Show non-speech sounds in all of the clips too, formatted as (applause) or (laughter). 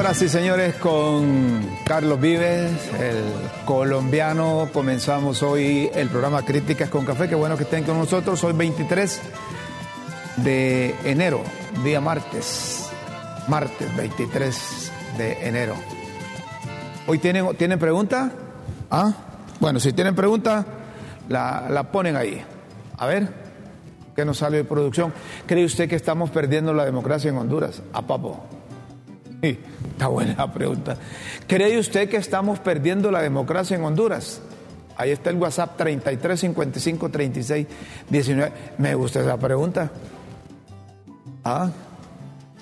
Señoras y señores, con Carlos Vives, el colombiano, comenzamos hoy el programa Críticas con Café. Qué bueno que estén con nosotros. Hoy 23 de enero, día martes. Martes 23 de enero. ¿Hoy tienen, ¿tienen pregunta? ¿Ah? Bueno, si tienen pregunta, la, la ponen ahí. A ver, ¿qué nos sale de producción? ¿Cree usted que estamos perdiendo la democracia en Honduras? A papo. (laughs) Está buena la pregunta. ¿Cree usted que estamos perdiendo la democracia en Honduras? Ahí está el WhatsApp 33 55 36 19. Me gusta esa pregunta. Ah,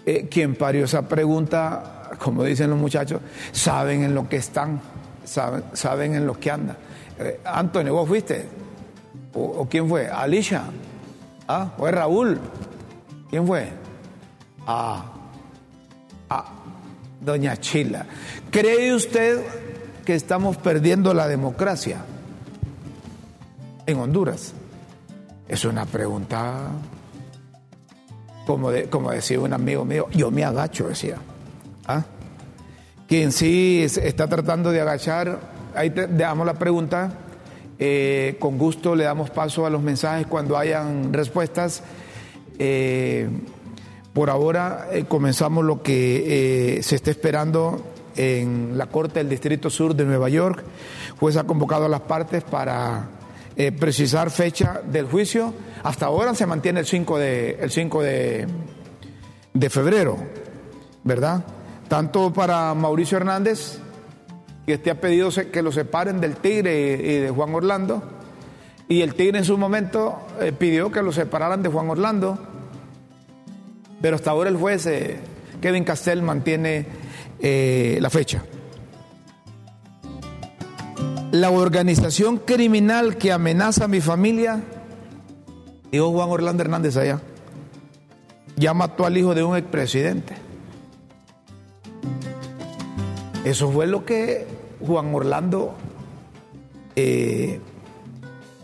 eh, quien parió esa pregunta, como dicen los muchachos, saben en lo que están, saben, saben en lo que andan. Eh, Antonio, ¿vos fuiste? ¿O, o quién fue? ¿Alicia? ¿Ah? ¿O es Raúl? ¿Quién fue? Ah, ah, doña Chila. ¿Cree usted que estamos perdiendo la democracia en Honduras? Es una pregunta, como, como decía un amigo mío, yo me agacho, decía. ¿Ah? Quien sí es- está tratando de agachar, ahí te damos la pregunta, eh, con gusto le damos paso a los mensajes cuando hayan respuestas. Eh, por ahora eh, comenzamos lo que eh, se está esperando en la Corte del Distrito Sur de Nueva York. Juez ha convocado a las partes para eh, precisar fecha del juicio. Hasta ahora se mantiene el 5 de, el 5 de, de febrero, ¿verdad? Tanto para Mauricio Hernández, que este ha pedido que lo separen del Tigre y, de Juan Orlando, y el Tigre en su momento pidió que lo separaran de Juan Orlando, pero hasta ahora el juez eh, Kevin Castell mantiene eh, la fecha. La organización criminal que amenaza a mi familia, dijo Juan Orlando Hernández allá, ya mató al hijo de un expresidente. Eso fue lo que Juan Orlando eh,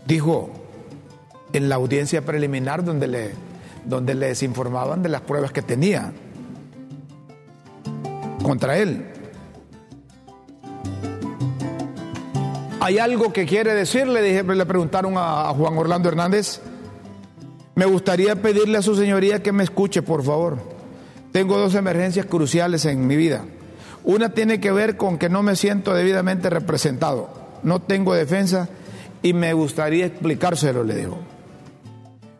dijo en la audiencia preliminar donde, le, donde les informaban de las pruebas que tenía contra él. ¿Hay algo que quiere decirle? Dije, le preguntaron a, a Juan Orlando Hernández. Me gustaría pedirle a su señoría que me escuche, por favor. Tengo dos emergencias cruciales en mi vida. Una tiene que ver con que no me siento debidamente representado. No tengo defensa y me gustaría explicárselo, le dijo.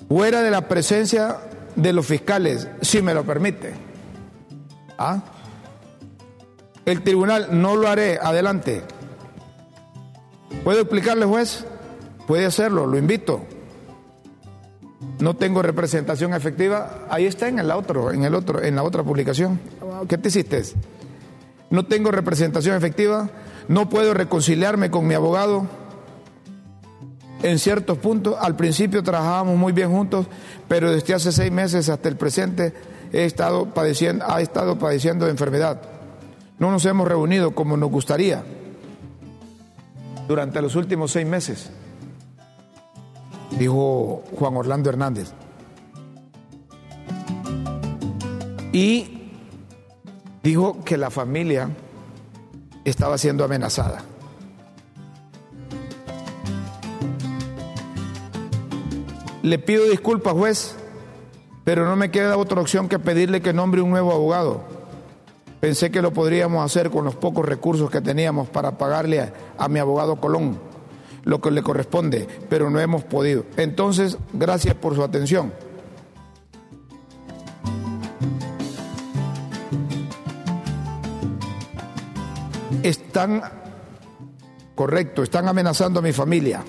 Fuera de la presencia de los fiscales, si me lo permite. ¿Ah? El tribunal no lo haré. Adelante. ¿Puedo explicarle, juez? Puede hacerlo, lo invito. No tengo representación efectiva. Ahí está en el otro, en el otro, en la otra publicación. ¿Qué te hiciste? No tengo representación efectiva. No puedo reconciliarme con mi abogado. En ciertos puntos, al principio trabajábamos muy bien juntos, pero desde hace seis meses hasta el presente he estado padeciendo, ha estado padeciendo de enfermedad. No nos hemos reunido como nos gustaría durante los últimos seis meses, dijo Juan Orlando Hernández. Y dijo que la familia estaba siendo amenazada. Le pido disculpas, juez, pero no me queda otra opción que pedirle que nombre un nuevo abogado. Pensé que lo podríamos hacer con los pocos recursos que teníamos para pagarle a, mi abogado Colón lo que le corresponde, pero no hemos podido. Entonces, gracias por su atención. Están, correcto, están amenazando a mi familia.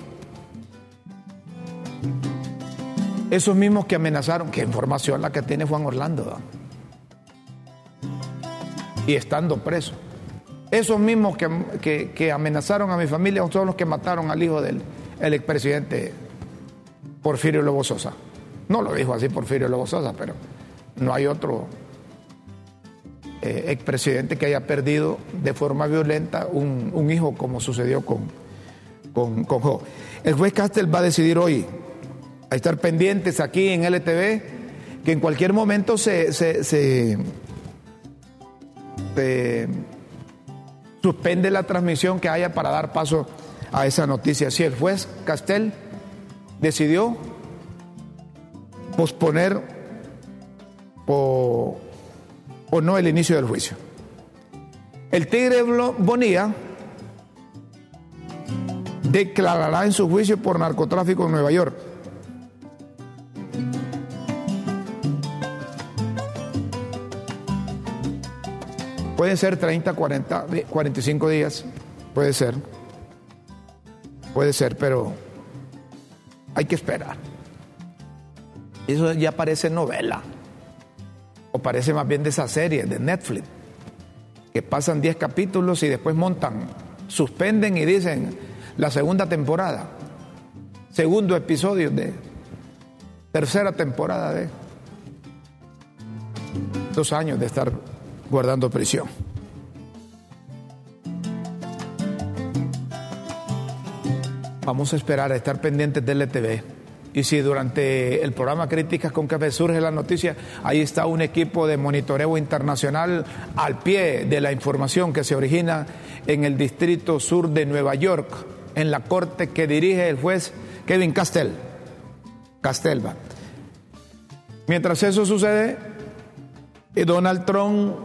Esos mismos que amenazaron, qué información la que tiene Juan Orlando. Y estando preso. Esos mismos que, que, amenazaron a mi familia son los que mataron al hijo del el expresidente Porfirio Lobo Sosa. No lo dijo así Porfirio Lobo Sosa, pero no hay otro eh, expresidente que haya perdido de forma violenta un, un hijo como sucedió con, con, con Jo. El juez Castel va a decidir hoy a estar pendientes aquí en LTV, que en cualquier momento se, se, suspende la transmisión que haya para dar paso a esa noticia. Si el juez Castel decidió posponer o, o no el inicio del juicio. El Tigre Bonilla declarará en su juicio por narcotráfico en Nueva York. Pueden ser 30, 40, 45 días, puede ser, puede ser, pero hay que esperar. Eso ya parece novela, o parece más bien de esa serie de Netflix, que pasan 10 capítulos y después montan, suspenden y dicen la segunda temporada, segundo episodio de tercera temporada de dos años de estar guardando prisión. Vamos a esperar a estar pendientes del ETV. Y si durante el programa Críticas con Café surge la noticia, ahí está un equipo de monitoreo internacional al pie de la información que se origina en el Distrito Sur de Nueva York, en la corte que dirige el juez Kevin Castell. Castelva. Mientras eso sucede, Donald Trump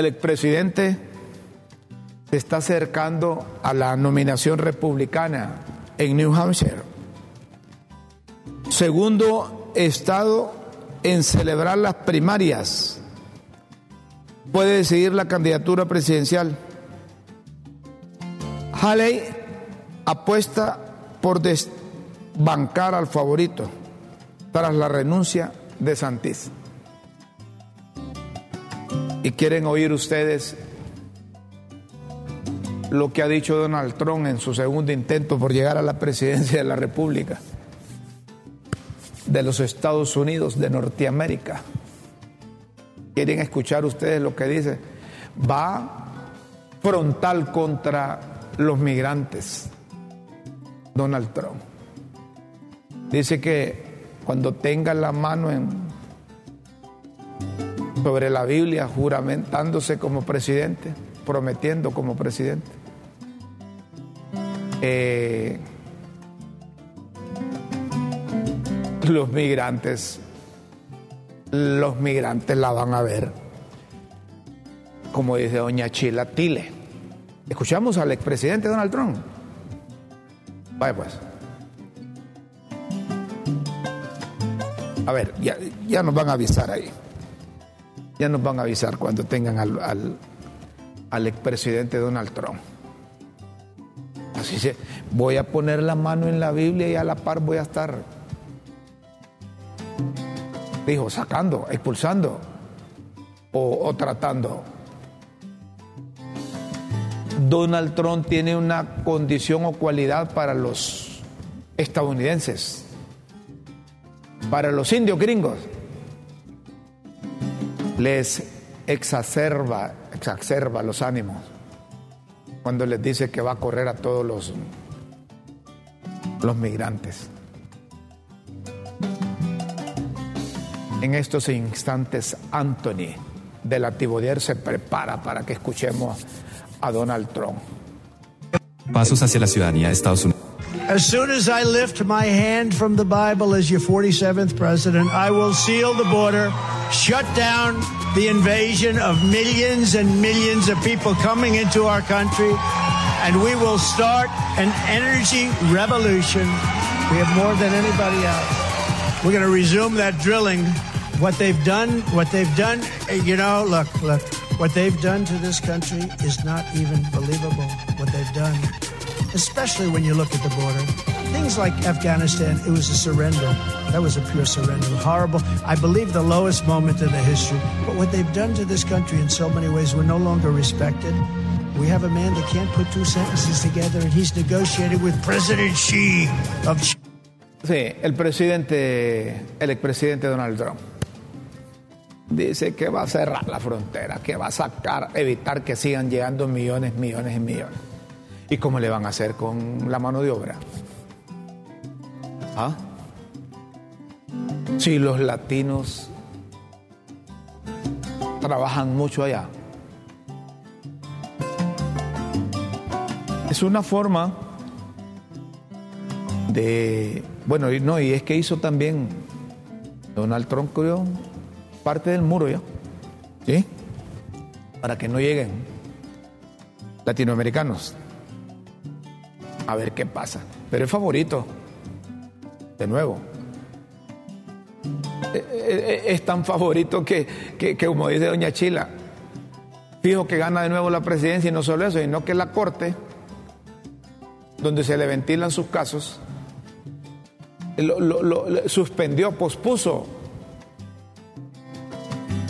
el expresidente se está acercando a la nominación republicana en New Hampshire. Segundo estado en celebrar las primarias. Puede decidir la candidatura presidencial. Haley apuesta por desbancar al favorito tras la renuncia de Santis y quieren oír ustedes lo que ha dicho Donald Trump en su segundo intento por llegar a la presidencia de la República de los Estados Unidos de Norteamérica. ¿Quieren escuchar ustedes lo que dice? Va frontal contra los migrantes, Donald Trump. Dice que cuando tenga la mano en sobre la Biblia, juramentándose como presidente, prometiendo como presidente. Eh, los migrantes, los migrantes la van a ver, como dice doña Chila Tile. Escuchamos al expresidente Donald Trump. Vaya pues. A ver, ya, ya nos van a avisar ahí. Ya nos van a avisar cuando tengan al, al, al expresidente Donald Trump. Así se, voy a poner la mano en la Biblia y a la par voy a estar, dijo, sacando, expulsando o, o tratando. Donald Trump tiene una condición o cualidad para los estadounidenses, para los indios gringos. Les exacerba, exacerba los ánimos cuando les dice que va a correr a todos los, los migrantes. En estos instantes, Anthony de la Tibodier se prepara para que escuchemos a Donald Trump. Pasos hacia la ciudadanía de Estados Unidos. As soon as I lift my hand from the Bible as your 47th president, I will seal the border, shut down the invasion of millions and millions of people coming into our country, and we will start an energy revolution. We have more than anybody else. We're going to resume that drilling. What they've done, what they've done, eh, you know, look, look, what they've done to this country is not even believable. What they've done especially when you look at the border. Things like Afghanistan, it was a surrender. That was a pure surrender. Horrible. I believe the lowest moment in the history. But what they've done to this country in so many ways, we're no longer respected. We have a man that can't put two sentences together, and he's negotiated with President Xi of Sí, el presidente, el expresidente Donald Trump dice que va a cerrar la frontera, que va a sacar, evitar que sigan llegando millones, millones y millones. ¿Y cómo le van a hacer con la mano de obra? ¿Ah? Si los latinos trabajan mucho allá. Es una forma de... Bueno, y no, y es que hizo también Donald Trump creó parte del muro ya. ¿Sí? Para que no lleguen latinoamericanos a ver qué pasa. Pero es favorito, de nuevo. Es tan favorito que, que, como dice doña Chila, fijo que gana de nuevo la presidencia y no solo eso, sino que la Corte, donde se le ventilan sus casos, lo suspendió, pospuso.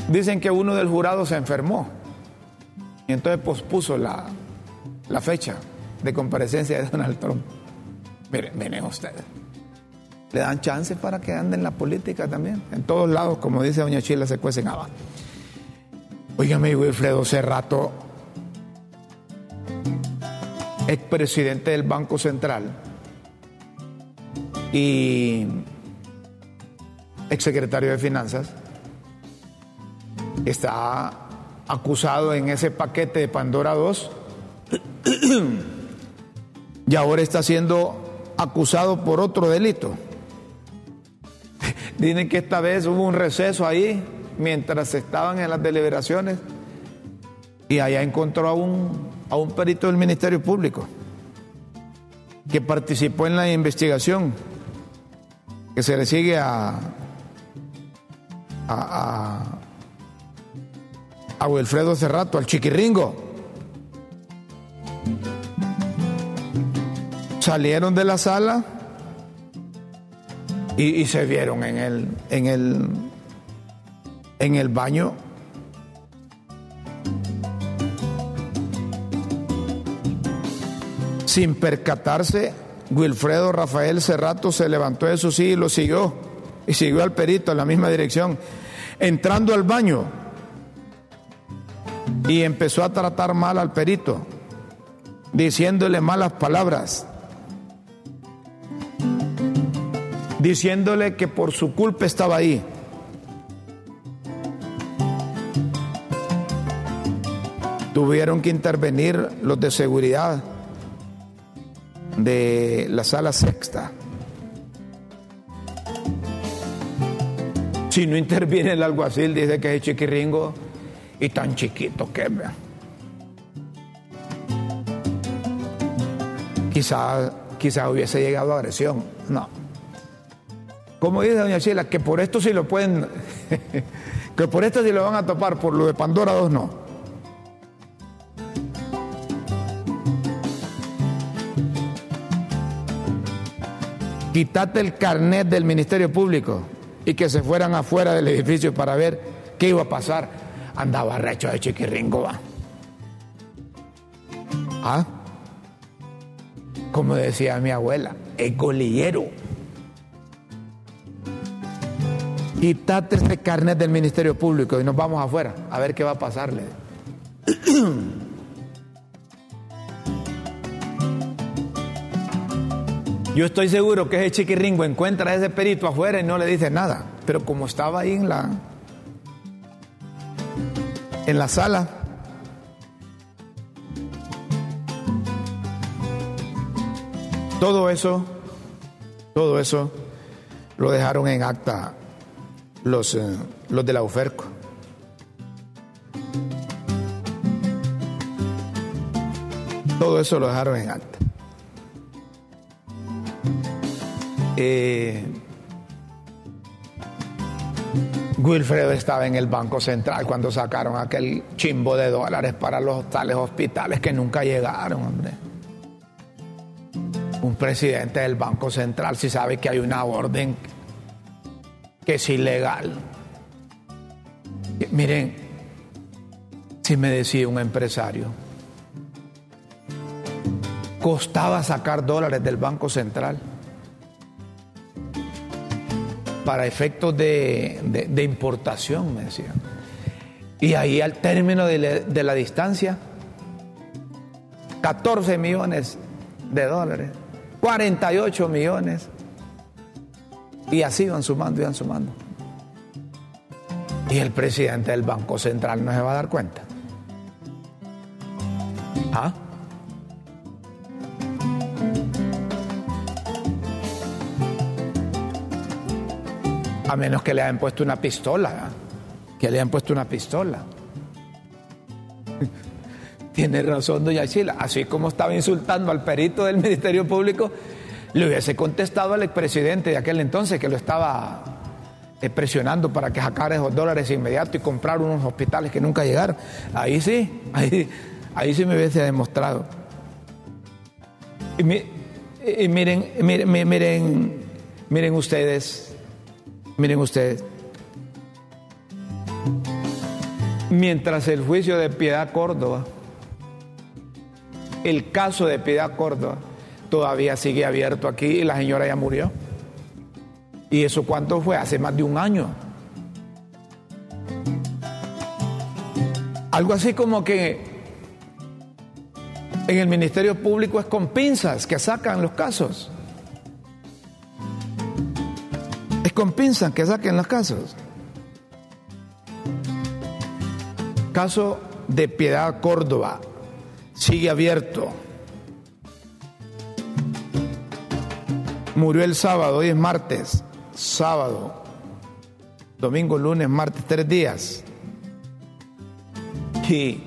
Dicen que uno del jurado se enfermó y entonces pospuso la, la fecha de comparecencia de Donald Trump. Miren, miren ustedes. Le dan chance para que ande en la política también. En todos lados, como dice Doña Chila, se cuecen habas. Óigame, Wilfredo Cerrato, expresidente del Banco Central y exsecretario de Finanzas, está acusado en ese paquete de Pandora 2 (clears throat) y ahora está siendo acusado por otro delito. (laughs) Dicen que esta vez hubo un receso ahí mientras estaban en las deliberaciones y allá encontró a un, a un perito del Ministerio Público que participó en la investigación que se le sigue a, a, a, a Wilfredo Cerrato, al chiquirringo. Salieron de la sala y, se vieron en el, en el, en el baño. Sin percatarse, Wilfredo Rafael Cerrato se levantó de su silla y lo siguió. Y siguió al perito en la misma dirección. Entrando al baño y empezó a tratar mal al perito, diciéndole malas palabras. Diciéndole que por su culpa estaba ahí. Tuvieron que intervenir los de seguridad de la sala sexta. Si no interviene el alguacil, dice que es chiquiringo y tan chiquito que vea. Quizá, quizá hubiese llegado a agresión. No como dice doña Sheila, que por esto sí lo pueden, (laughs) que por esto sí lo van a tapar, por lo de Pandora 2 no. Quitate el carnet del Ministerio Público y que se fueran afuera del edificio para ver qué iba a pasar. Andaba recho de chiquiringo, va. ¿Ah? Como decía mi abuela, el golillero. Quítate este carnet del Ministerio Público y nos vamos afuera a ver qué va a pasarle. (clears throat) Yo estoy seguro que ese chiquiringo encuentra a ese perito afuera y no le dice nada. Pero como estaba ahí en la, en la sala, todo eso, todo eso lo dejaron en acta los, eh, los de la UFERCO. Todo eso lo dejaron en acta. Eh, Wilfredo estaba en el Banco Central cuando sacaron aquel chimbo de dólares para los tales hospitales que nunca llegaron, hombre. Un presidente del Banco Central si sabe que hay una orden que es ilegal. Miren, si me decía un empresario, costaba sacar dólares del Banco Central para efectos de, de- importación, me decían. Y ahí al término de de la distancia, 14 millones de dólares, 48 millones, y así iban sumando, iban sumando. Y el presidente del Banco Central no se va a dar cuenta. ¿Ah? A menos que le hayan puesto una pistola. Que le hayan puesto una pistola. (laughs) Tiene razón, doña Chila. Así como estaba insultando al perito del Ministerio Público, le hubiese contestado al expresidente de aquel entonces que lo estaba presionando para que sacara esos dólares inmediato y comprar unos hospitales que nunca llegaron. Ahí sí, (laughs) ahí, ahí sí me hubiese demostrado. Y, mi- y miren, miren, mi- miren, miren ustedes, miren ustedes. Mientras el juicio de Piedad Córdoba, el caso de Piedad Córdoba, todavía sigue abierto aquí y la señora ya murió. ¿Y eso cuánto fue? Hace más de un año. Algo así como que en el Ministerio Público es con pinzas que sacan los casos. Es con pinzas que saquen los casos. Caso de Piedad Córdoba sigue abierto. Murió el sábado, hoy es martes. Sábado, domingo, lunes, martes, tres días. Y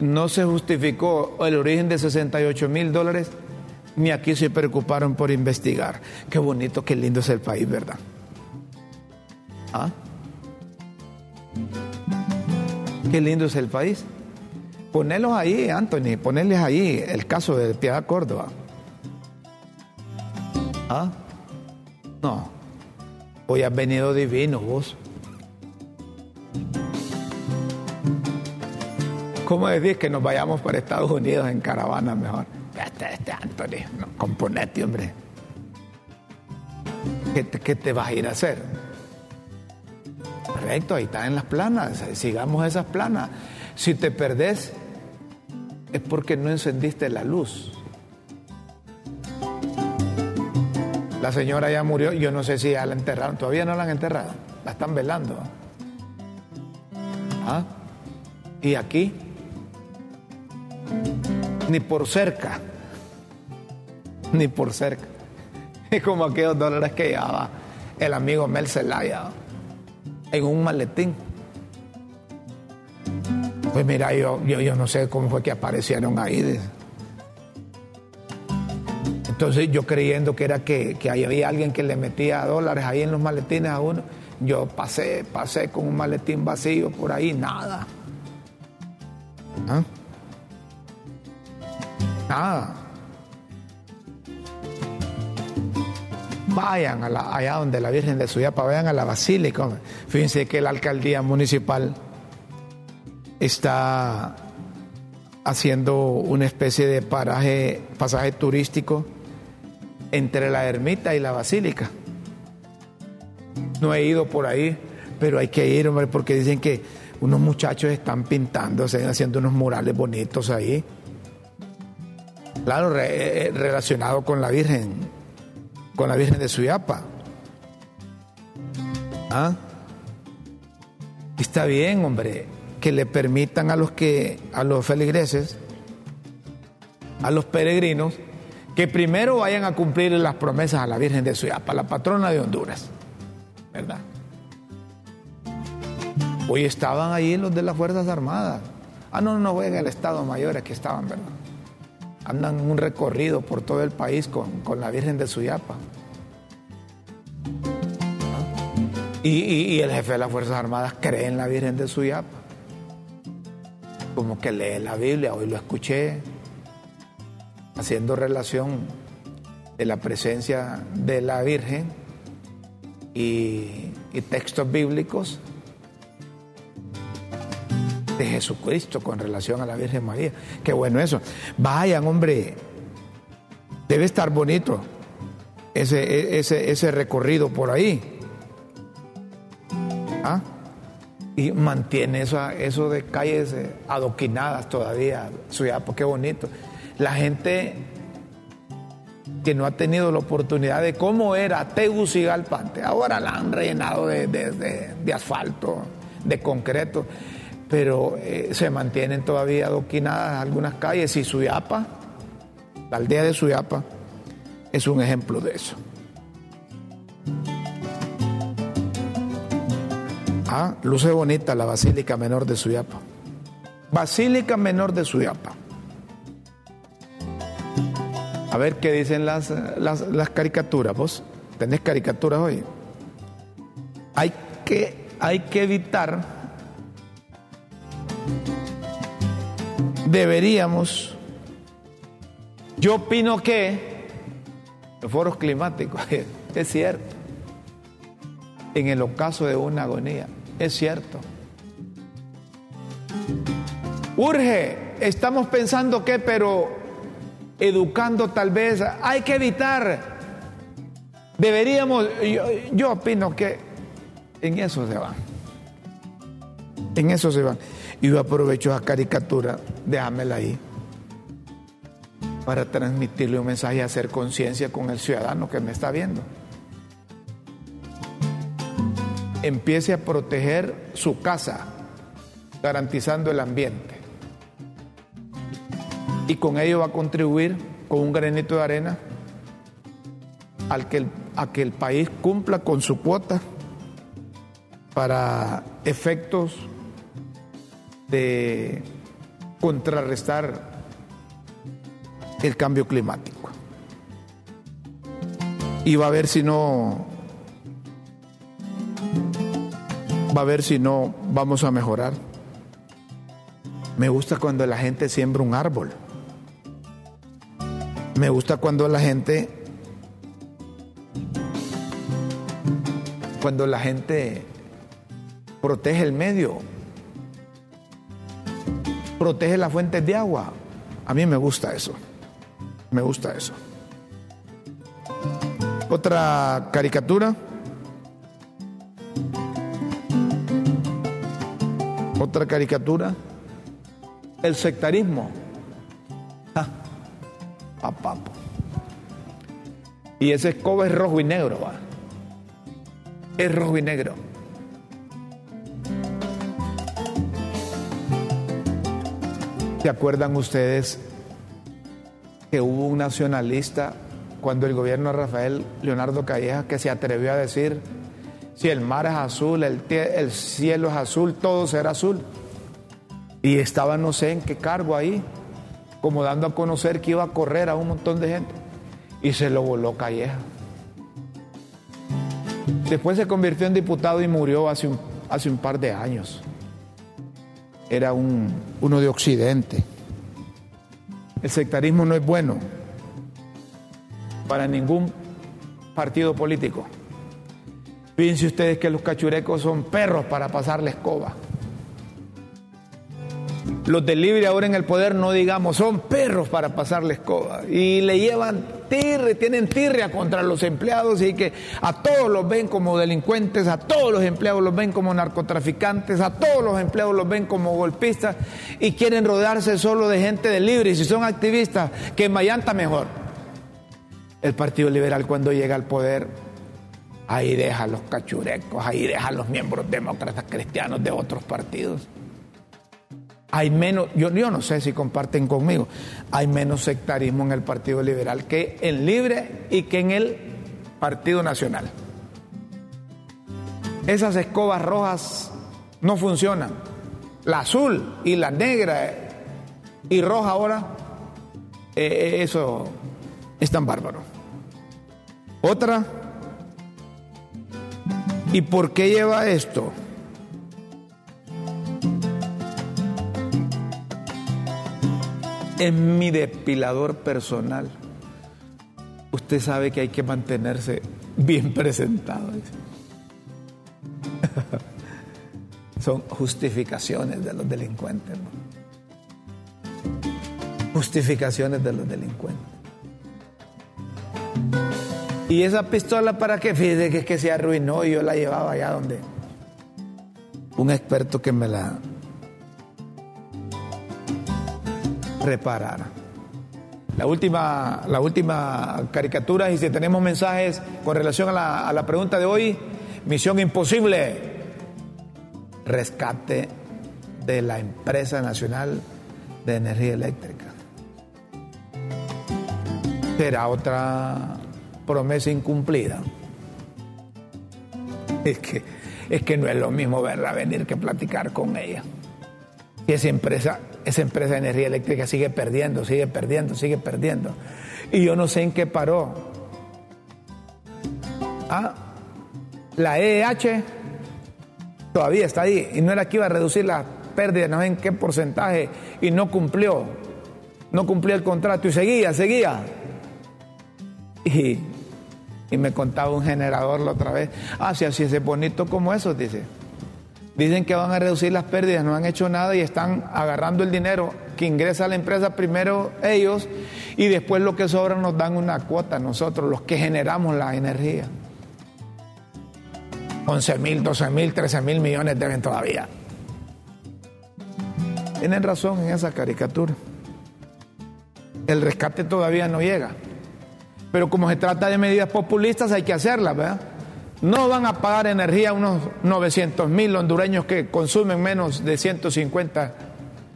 no se justificó el origen de 68 mil dólares, ni aquí se preocuparon por investigar. Qué bonito, qué lindo es el país, ¿verdad? ¿Ah? Qué lindo es el país. Ponelos ahí, Anthony, ponerles ahí el caso de Piedad Córdoba. ¿Ah? No. Hoy has venido divino vos. ¿Cómo decís que nos vayamos para Estados Unidos en caravana mejor? Este, este Anthony, no, componete, hombre. ¿Qué te, qué te vas a ir a hacer? Correcto, ahí están en las planas. Sigamos esas planas. Si te perdés, es porque no encendiste la luz. La señora ya murió, yo no sé si ya la enterraron, todavía no la han enterrado, la están velando. ¿Ah? Y aquí, ni por cerca, ni por cerca. (laughs) Es como aquellos dólares que llevaba el amigo Mel Zelaya en un maletín. Pues mira, yo, yo, yo no sé cómo fue que aparecieron ahí. Entonces yo creyendo que era que, que ahí había alguien que le metía dólares ahí en los maletines a uno, yo pasé, pasé con un maletín vacío por ahí, nada. ¿Ah? Nada. vayan a la- allá donde la Virgen de Suyapa, vayan a la Basílica. Fíjense que la alcaldía municipal está haciendo una especie de paraje, pasaje turístico entre la ermita y la basílica. No he ido por ahí, pero hay que ir, hombre, porque dicen que unos muchachos están pintándose, haciendo unos murales bonitos ahí. Claro, re- eh, relacionado con la Virgen, con la Virgen de Suyapa. ¿Ah? Está bien, hombre, que le permitan a los que, a los feligreses, a los peregrinos, que primero vayan a cumplir las promesas a la Virgen de Suyapa, la patrona de Honduras. ¿Verdad? Hoy estaban ahí los de las Fuerzas Armadas. Ah, no, no, en el Estado Mayor, aquí estaban, ¿verdad? Andan un recorrido por todo el país con, con la Virgen de Suyapa. Y, y- y el jefe de las Fuerzas Armadas cree en la Virgen de Suyapa. Como que lee la Biblia, hoy lo escuché, haciendo relación de la presencia de la Virgen y, textos bíblicos de Jesucristo con relación a la Virgen María. Qué bueno eso. Vayan, hombre. Debe estar bonito ese, ese, ese recorrido por ahí. ¿Ah? Y mantiene eso, de calles eh, adoquinadas todavía. Suyapa, qué bonito. La gente que no ha tenido la oportunidad de cómo era Tegucigalpa antes. Ahora la han rellenado de, de- asfalto, de concreto, pero eh, se mantienen todavía adoquinadas algunas calles y Suyapa, la aldea de Suyapa, es un ejemplo de eso. Ah, luce bonita la Basílica Menor de Suyapa. Basílica Menor de Suyapa. A ver qué dicen las, las, caricaturas, vos. ¿Tenés caricaturas hoy? Hay que, hay que evitar, deberíamos, yo opino que los foros climáticos, (laughs) es cierto, en el ocaso de una agonía, es cierto. Urge, estamos pensando que, pero educando tal vez, hay que evitar. Deberíamos, yo, opino que en eso se van. En eso se van. Y yo aprovecho esa caricatura, déjamela ahí, para transmitirle un mensaje y hacer conciencia con el ciudadano que me está viendo. Empiece a proteger su casa, garantizando el ambiente. Y con ello va a contribuir con un granito de arena al que el, a que el país cumpla con su cuota para efectos de contrarrestar el cambio climático. Y va a ver si no va a ver si no vamos a mejorar. Me gusta cuando la gente siembra un árbol. Me gusta cuando la gente cuando la gente protege el medio, protege las fuentes de agua. A mí me gusta eso. Me gusta eso. Otra caricatura. Otra caricatura. El sectarismo. A. Y ese escoba es rojo y negro, va. Es rojo y negro. ¿Se acuerdan ustedes que hubo un nacionalista cuando el gobierno de Rafael Leonardo Calleja que se atrevió a decir, si el mar es azul, el, el cielo es azul, todo será azul? Y estaba no sé en qué cargo ahí, como dando a conocer que iba a correr a un montón de gente. Y se lo voló Calleja. Después se convirtió en diputado y murió hace un, hace un par de años. Era un, uno de Occidente. El sectarismo no es bueno para ningún, partido político. Fíjense ustedes que los cachurecos son perros para pasar la escoba. Los del libre ahora en el poder, no digamos, son perros para pasar la escoba. Y le llevan tirre, tienen tirria contra los empleados y que a todos los ven como delincuentes, a todos los empleados los ven como narcotraficantes, a todos los empleados los ven como golpistas y quieren rodearse solo de gente de libre. Y si son activistas, que en Mayanta mejor. El Partido Liberal cuando llega al poder, ahí deja a los cachurecos, ahí deja a los miembros demócratas cristianos de otros partidos hay menos, yo, yo, no sé si comparten conmigo, hay menos sectarismo en el Partido Liberal que en Libre y que en el Partido Nacional. Esas escobas rojas no funcionan. La azul y la negra y roja ahora, eh, eso es tan bárbaro. Otra, ¿y por qué lleva esto? Es mi depilador personal. Usted sabe que hay que mantenerse bien presentado. (laughs) Son justificaciones de los delincuentes. Justificaciones de los delincuentes. Y esa pistola para qué? Fíjese que que se arruinó y yo la llevaba allá donde un experto que me la reparar. La última, la última caricatura, y si tenemos mensajes con relación a la, a la pregunta de hoy, misión imposible, rescate de la empresa nacional de energía eléctrica. Será otra promesa incumplida. Es que, es que no es lo mismo verla venir que platicar con ella. Y esa empresa esa empresa de energía eléctrica sigue perdiendo, sigue perdiendo, sigue perdiendo. Y yo no sé en qué paró. Ah, la EH todavía está ahí y no era que iba a reducir las pérdidas, no sé en qué porcentaje, y no cumplió, no cumplió el contrato y seguía, seguía. Y, y me contaba un generador la otra vez, ah, si así es bonito como eso, dice. Dicen que van a reducir las pérdidas, no han hecho nada y están agarrando el dinero que ingresa a la empresa primero ellos y después lo que sobra nos dan una cuota nosotros, los que generamos la energía. 11 mil, 12 mil, 13 mil millones deben todavía. Tienen razón en esa caricatura. El rescate todavía no llega. Pero como se trata de medidas populistas hay que hacerlas, ¿verdad? No van a pagar energía unos 900 mil hondureños que consumen menos de 150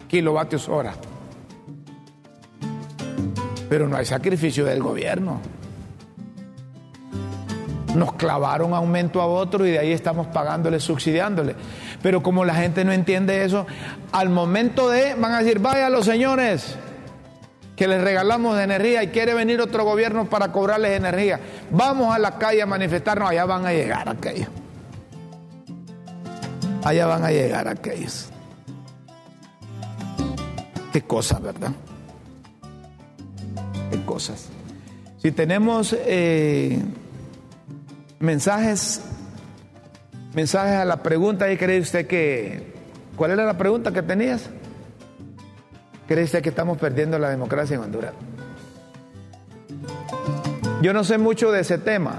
kilovatios hora. Pero no hay sacrificio del gobierno. Nos clavaron aumento a otro y de ahí estamos pagándole, subsidiándole. Pero como la gente no entiende eso, al momento de, van a decir, vaya los señores, que les regalamos de energía y quiere venir otro gobierno para cobrarles energía. Vamos a la calle a manifestarnos, allá van a llegar aquellos. Allá van a llegar aquellos. Qué cosas, ¿verdad? Qué cosas. Si tenemos eh, mensajes, mensajes a la pregunta, ahí cree usted que, ¿cuál era la pregunta que tenías? ¿Cree usted que estamos perdiendo la democracia en Honduras? Yo no sé mucho de ese tema,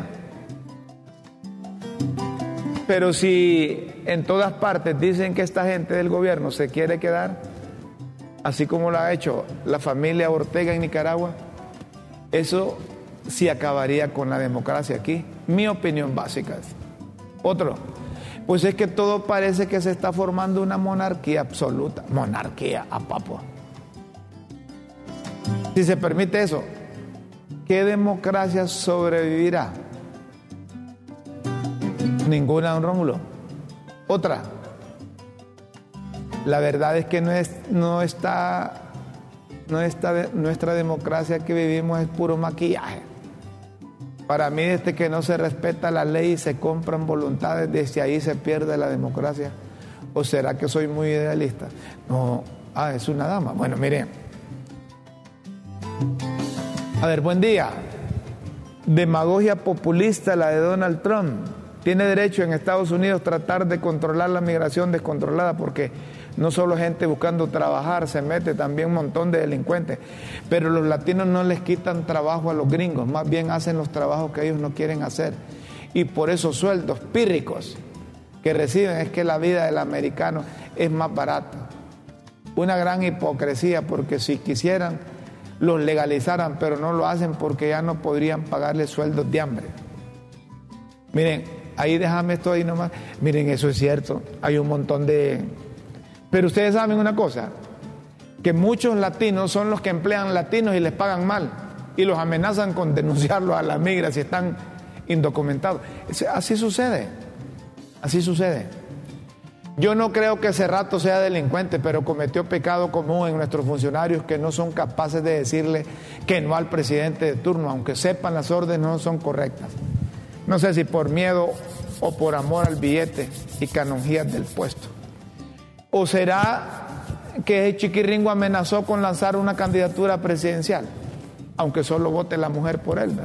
pero si en todas partes dicen que esta gente del gobierno se quiere quedar, así como lo ha hecho la familia Ortega en Nicaragua, eso sí acabaría con la democracia aquí. Mi opinión básica es. Otro, pues es que todo parece que se está formando una monarquía absoluta. Monarquía a papo. Si se permite eso, ¿qué democracia sobrevivirá? Ninguna, don Rómulo. Otra. La verdad es que no, es, no está, no está, nuestra democracia que vivimos es puro maquillaje. Para mí, desde que no se respeta la ley y se compran voluntades, desde ahí se pierde la democracia. ¿O será que soy muy idealista? No, ah, es una dama. Bueno, miren. A ver, buen día. demagogia populista la de Donald Trump. Tiene derecho en Estados Unidos tratar de controlar la migración descontrolada porque no solo gente buscando trabajar, se mete también un montón de delincuentes. Pero los latinos no les quitan trabajo a los gringos, más bien hacen los trabajos que ellos no quieren hacer. Y por esos sueldos pírricos que reciben es que la vida del americano es más barata. Una gran hipocresía porque si quisieran los legalizaran, pero no lo hacen porque ya no podrían pagarle sueldos de hambre. Miren, ahí déjame esto ahí nomás. Miren, eso es cierto. Hay un montón de... Pero ustedes saben una cosa, que muchos latinos son los que emplean latinos y les pagan mal y los amenazan con denunciarlos a la migra si están indocumentados. Así sucede, así sucede. Yo no creo que ese rato sea delincuente, pero cometió pecado común en nuestros funcionarios que no son capaces de decirle que no al presidente de turno, aunque sepan las órdenes no son correctas. No sé si por miedo o por amor al billete y canonjías del puesto. ¿O será que Chiquiringo amenazó con lanzar una candidatura presidencial, aunque solo vote la mujer por él?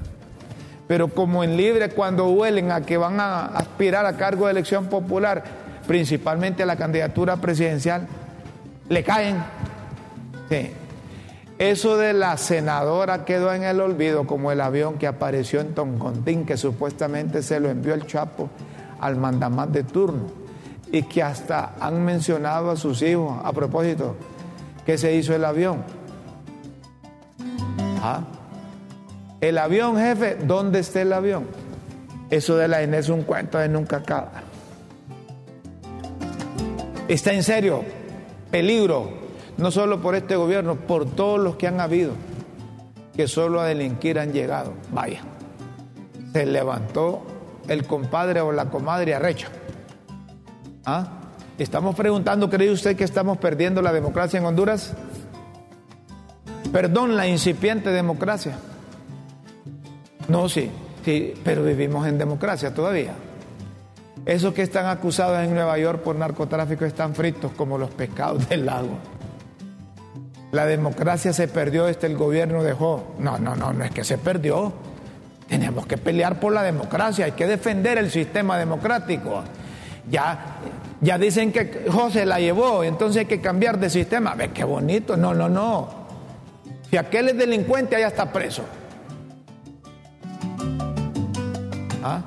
Pero como en libre cuando huelen a que van a aspirar a cargo de elección popular, principalmente a la candidatura presidencial, le caen. Sí. Eso de la senadora quedó en el olvido como el avión que apareció en Toncontín, que supuestamente se lo envió el Chapo al mandamás de turno y que hasta han mencionado a sus hijos a propósito que se hizo el avión. ¿Ah? El avión, jefe, ¿dónde está el avión? Eso de la Inés es un cuento de nunca acaba. Está en serio peligro, no solo por este gobierno, por todos los que han habido, que solo a delinquir han llegado. Vaya, se levantó el compadre o la comadre arrecha. ¿Ah? Estamos preguntando, ¿cree usted que estamos perdiendo la democracia en Honduras? Perdón, la incipiente democracia. No, sí, sí, pero vivimos en democracia todavía. Esos que están acusados en Nueva York por narcotráfico están fritos como los pescados del lago. La democracia se perdió, este el gobierno dejó. No, no, no, no es que se perdió. Tenemos que pelear por la democracia, hay que defender el sistema democrático. Ya, ya dicen que José la llevó, entonces hay que cambiar de sistema. Ve qué bonito. No, no, no. Si aquel es delincuente, allá está preso. ¿Ah?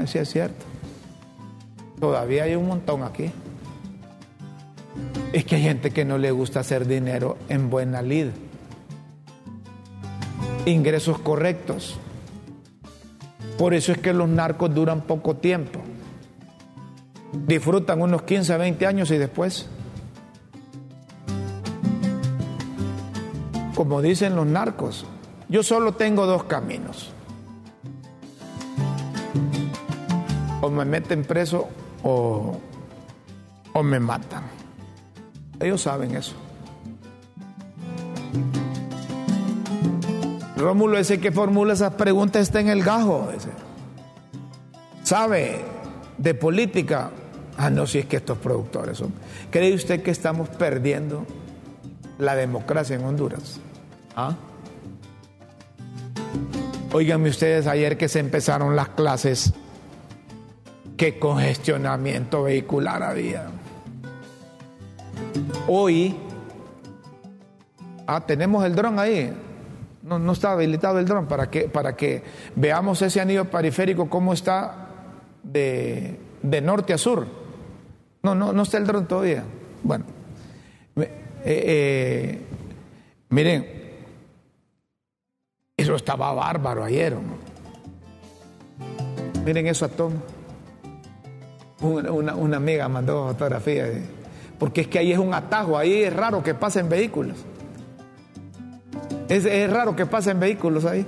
Bueno, sí es cierto. Todavía hay un montón aquí. Es que hay gente que no le gusta hacer dinero en buena lid. Ingresos correctos. Por eso es que los narcos duran poco tiempo. Disfrutan unos 15, 20 años y después, como dicen los narcos, yo solo tengo dos caminos. O me meten preso o, o me matan. Ellos saben eso. Rómulo ese que formula esas preguntas está en el gajo. Ese. ¿Sabe de política? Ah, no, si es que estos productores son. ¿Cree usted que estamos perdiendo la democracia en Honduras? ¿Ah? Óiganme ustedes ayer que se empezaron las clases qué congestionamiento vehicular había. Hoy, ah, tenemos el dron ahí. No, no está habilitado el dron para que, para que veamos ese anillo periférico cómo está de, de norte a sur. No, no, no está el dron todavía. Bueno, eh, eh, miren, eso estaba bárbaro ayer. Miren eso a todos. Una, amiga mandó fotografía, porque es que ahí es un atajo, ahí es raro que pasen vehículos. Es, es raro que pasen vehículos ahí.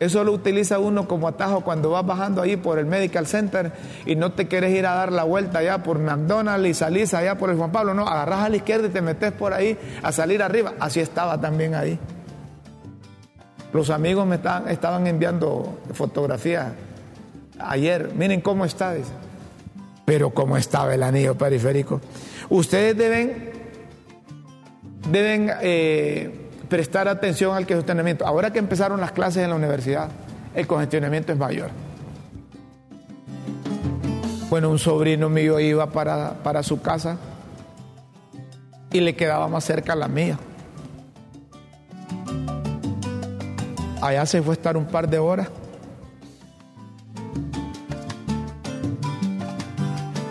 Eso lo utiliza uno como atajo cuando vas bajando ahí por el Medical Center y no te quieres ir a dar la vuelta allá por McDonald's y salís allá por el Juan Pablo. No, agarras a la izquierda y te metes por ahí a salir arriba. Así estaba también ahí. Los amigos me estaban, estaban enviando fotografías ayer. Miren cómo está, dice pero como estaba el anillo periférico. Ustedes deben, deben eh, prestar atención al congestionamiento. Ahora que empezaron las clases en la universidad, el congestionamiento es mayor. Bueno, un sobrino mío iba para, para su casa y le quedaba más cerca la mía. Allá se fue a estar un par de horas.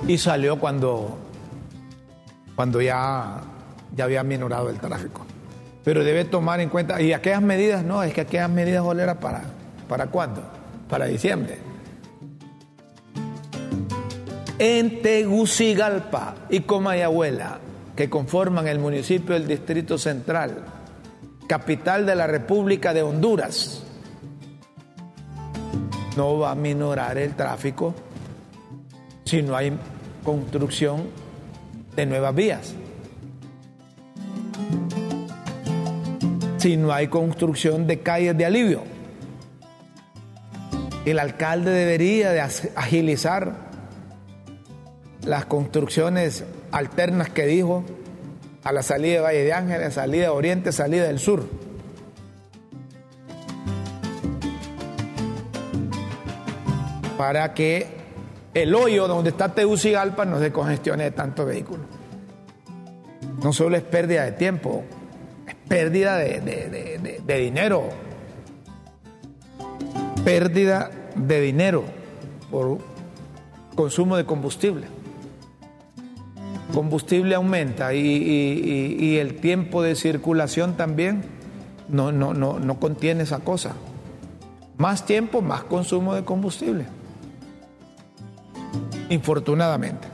Y salió cuando, cuando ya, ya había minorado el tráfico. Pero debe tomar en cuenta, y aquellas medidas, no, es que aquellas medidas era para, ¿para cuándo? Para diciembre. En Tegucigalpa y Comayagüela, que conforman el municipio del Distrito Central, capital de la República de Honduras, no va a minorar el tráfico si no hay construcción de nuevas vías. Si no hay construcción de calles de alivio. El alcalde debería de agilizar las construcciones alternas que dijo a la salida de Valle de Ángeles, salida de Oriente, salida del sur. Para que el hoyo donde está Tegucigalpa no se congestione de tantos vehículos. No solo es pérdida de tiempo, es pérdida de, dinero. Pérdida de dinero por consumo de combustible combustible aumenta y, el tiempo de circulación también no, no, no, no contiene esa cosa. Más tiempo, más consumo de combustible. Infortunadamente.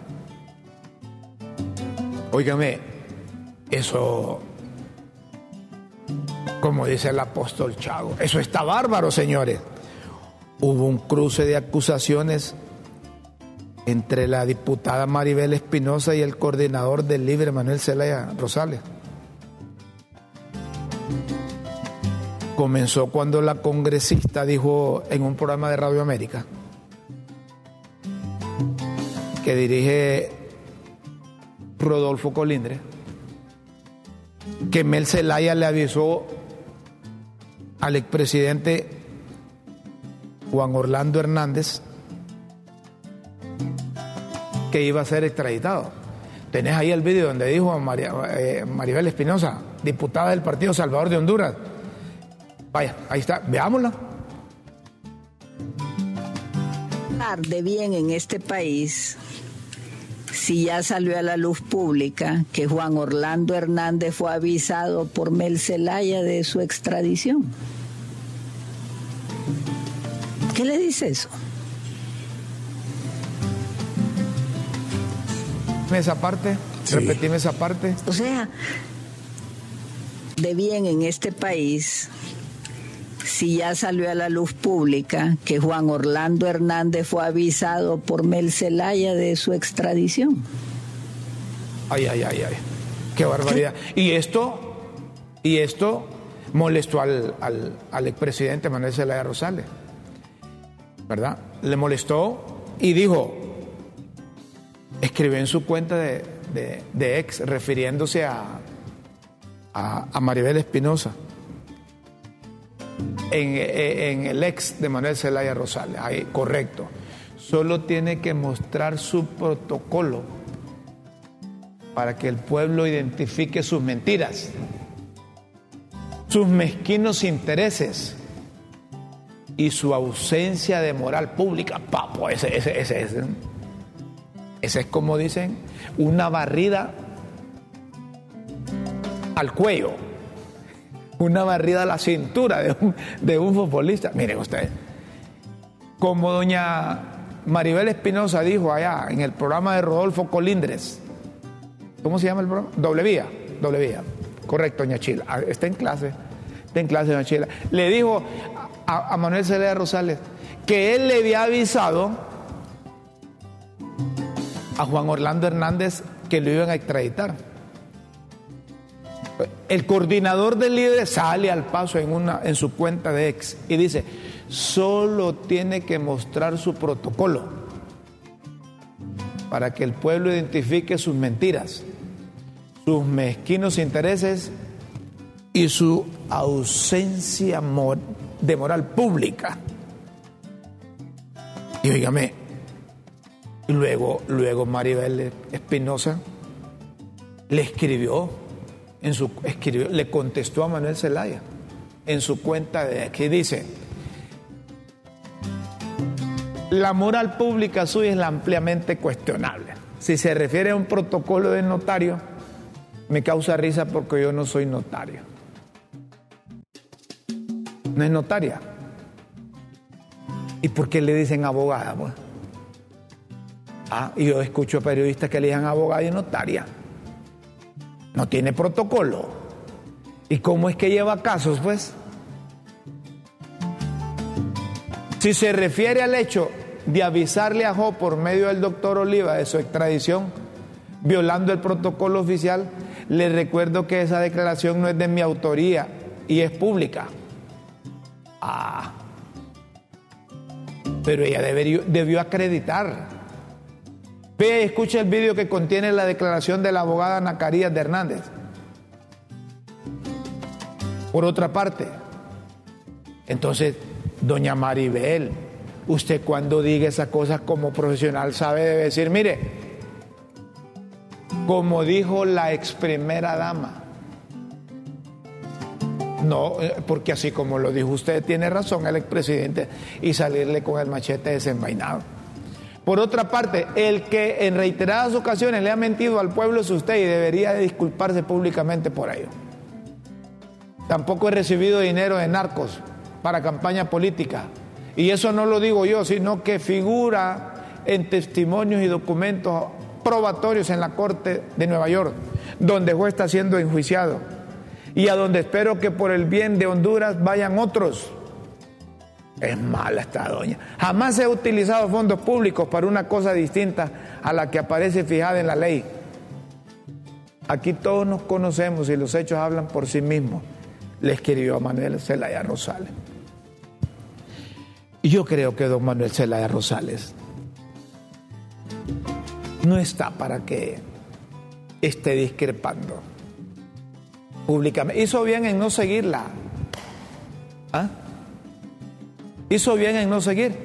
Óigame, eso, como dice el apóstol Chago, eso está bárbaro, señores. Hubo un cruce de acusaciones entre la diputada Maribel Espinosa y el coordinador del Libre Manuel Zelaya Rosales. Comenzó cuando la congresista dijo en un programa de Radio América que dirige Rodolfo Colindre que Mel Zelaya le avisó al expresidente Juan Orlando Hernández que iba a ser extraditado. Tenés ahí el vídeo donde dijo María, eh, Maribel Espinosa, diputada del Partido Salvador de Honduras. Vaya, ahí está, veámosla. de bien en este país si ya salió a la luz pública que Juan Orlando Hernández fue avisado por Mel Zelaya de su extradición. ¿Qué le dice eso? esa parte, repetime esa parte. O sea, de bien en este país, si ya salió a la luz pública que Juan Orlando Hernández fue avisado por Mel Zelaya de su extradición. Ay, ay, ay, ay. Qué barbaridad. Y esto, y esto molestó al, al, al expresidente Manuel Zelaya Rosales. ¿Verdad? Le molestó y dijo, escribió en su cuenta de, ex refiriéndose a, a, Maribel Espinosa. En, el ex de Manuel Zelaya Rosales, ahí, correcto. Solo tiene que mostrar su protocolo para que el pueblo identifique sus mentiras, sus mezquinos intereses y su ausencia de moral pública. Papo, ese, ese, ese, ese esa es como dicen, una barrida al cuello, una barrida a la cintura de un, de un futbolista. Miren ustedes, como doña Maribel Espinosa dijo allá en el programa de Rodolfo Colindres, ¿cómo se llama el programa? Doble vía, doble vía. Correcto, doña Chila. Ah, está en clase, está en clase, doña Chila. Le dijo a, a Manuel Celeda Rosales que él le había avisado a Juan Orlando Hernández que lo iban a extraditar. El coordinador del líder sale al paso en, una, en su cuenta de ex y dice, solo tiene que mostrar su protocolo para que el pueblo identifique sus mentiras, sus mezquinos intereses y su ausencia de moral pública. Y oígame, luego, luego Maribel Espinosa le escribió, en su, escribió, le contestó a Manuel Zelaya en su cuenta de que dice, la moral pública suya es ampliamente cuestionable. Si se refiere a un protocolo de notario, me causa risa porque yo no soy notario. No es notaria. ¿Y por qué le dicen abogada? Ah, y yo escucho periodistas que le digan abogada y notaria. No tiene protocolo. ¿Y cómo es que lleva casos, pues? Si se refiere al hecho de avisarle a Jo por medio del doctor Oliva de su extradición, violando el protocolo oficial, le recuerdo que esa declaración no es de mi autoría y es pública. Ah, pero ella debería- debió acreditar. Ve y escucha el vídeo que contiene la declaración de la abogada Ana Carías de Hernández. Por otra parte, entonces, doña Maribel, usted cuando diga esas cosas como profesional sabe debe decir, mire, como dijo la ex primera dama, no, eh, porque así como lo dijo usted, tiene razón el expresidente y salirle con el machete desenvainado. Por otra parte, el que en reiteradas ocasiones le ha mentido al pueblo es usted y debería de disculparse públicamente por ello. Tampoco he recibido dinero de narcos para campaña política. Y eso no lo digo yo, sino que figura en testimonios y documentos probatorios en la Corte de Nueva York, donde juez está siendo enjuiciado. Y a donde espero que por el bien de Honduras vayan otros. Es mala esta doña. Jamás se utilizado fondos públicos para una cosa distinta a la que aparece fijada en la ley. Aquí todos nos conocemos y los hechos hablan por sí mismos. Le escribió a Manuel Zelaya Rosales. Y yo creo que don Manuel Zelaya Rosales no está para que esté discrepando públicamente. Hizo bien en no seguirla. ¿Ah? Hizo bien en no seguir.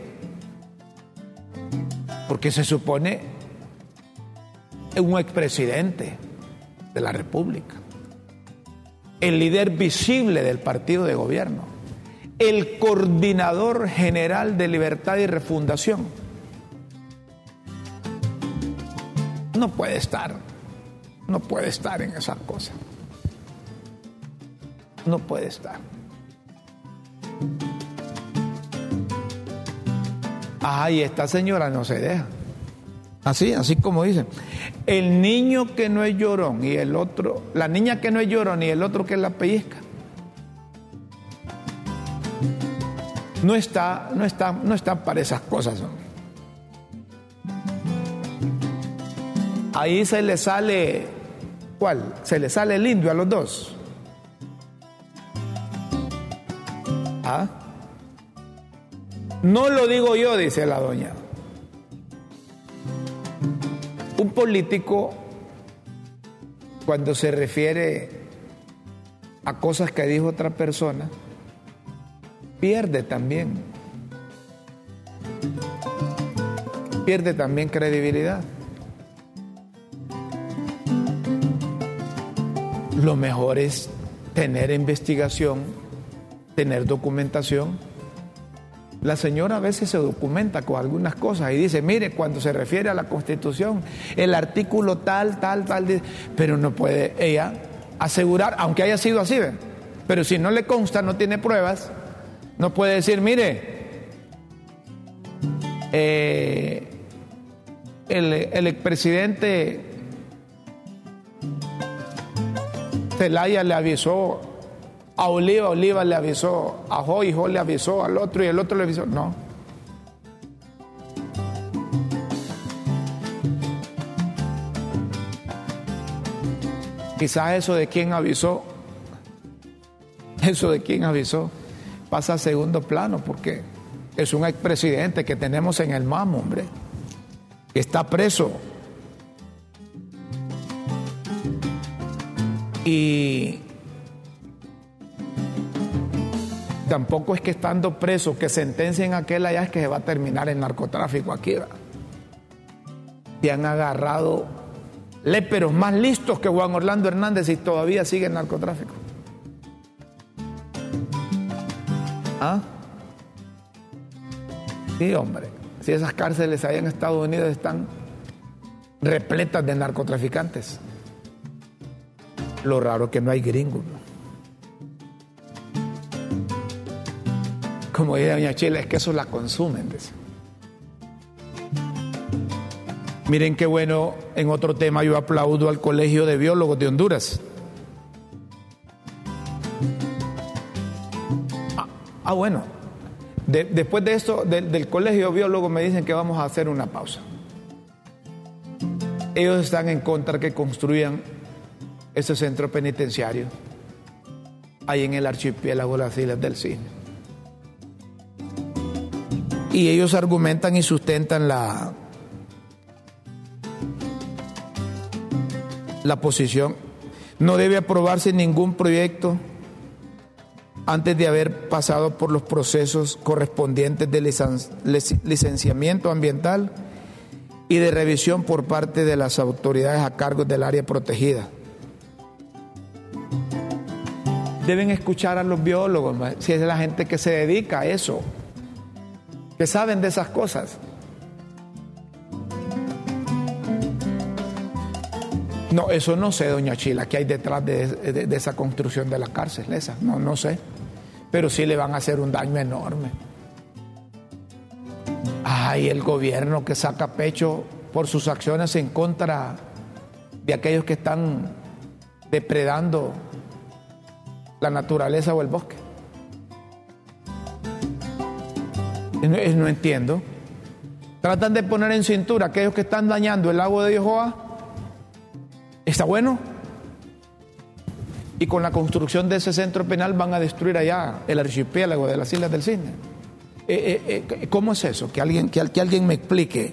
Porque se supone un expresidente de la República, el líder visible del partido de gobierno, el coordinador general de libertad y refundación. No puede estar, no puede estar en esas cosas. No puede estar. Ay, esta señora no se deja. Así, así como dicen. El niño que no es llorón y el otro, la niña que no es llorón y el otro que la pellizca. No está, no está, no está para esas cosas. Ahí se le sale, ¿cuál? Se le sale lindo a los dos. ¿Ah? No lo digo yo, dice la doña. Un político, cuando se refiere a cosas que dijo otra persona, pierde también. Pierde también credibilidad. Lo mejor es tener investigación, tener documentación. La señora a veces se documenta con algunas cosas y dice, mire, cuando se refiere a la constitución, el artículo tal, tal, tal, dice", pero no puede ella asegurar, aunque haya sido así, pero si no le consta, no tiene pruebas, no puede decir, mire, eh, el, el expresidente Zelaya le avisó a Oliva, Oliva le avisó a Joy, Joy le avisó al otro y el otro le avisó. No. Quizás eso de quién avisó, eso de quién avisó, pasa a segundo plano porque es un expresidente que tenemos en el MAM, hombre, que está preso. Y tampoco es que estando preso, que sentencien a aquel allá es que se va a terminar el narcotráfico aquí. ¿verdad? Se han agarrado léperos más listos que Juan Orlando Hernández y todavía sigue el narcotráfico. ¿Ah? Sí, hombre. Si esas cárceles allá en Estados Unidos están repletas de narcotraficantes. Lo raro es que no hay gringos. ¿no? Como dice Doña Chile, es que eso la consumen. Miren qué bueno, en otro tema yo aplaudo al Colegio de Biólogos de Honduras. Ah, ah, bueno, De- después de esto, del- del Colegio de Biólogos me dicen que vamos a hacer una pausa. Ellos están en contra que construyan ese centro penitenciario ahí en el archipiélago de las Islas del Cine. Y ellos argumentan y sustentan la, la posición. No debe aprobarse ningún proyecto antes de haber pasado por los procesos correspondientes de licen- lic- licenciamiento ambiental y de revisión por parte de las autoridades a cargo del área protegida. Deben escuchar a los biólogos, si es la gente que se dedica a eso, que saben de esas cosas. No, eso no sé, doña Chila, qué hay detrás de, esa construcción de la cárcel, esa, no, no sé. Pero sí le van a hacer un daño enorme. Ay, el gobierno que saca pecho por sus acciones en contra de aquellos que están depredando la naturaleza o el bosque. No, entiendo. Tratan de poner en cintura aquellos que están dañando el lago de Yohoa. ¿Está bueno? Y con la construcción de ese centro penal van a destruir allá el archipiélago de las Islas del Cisne. Eh, eh, eh, ¿Cómo es eso? Que alguien, que, que alguien me explique.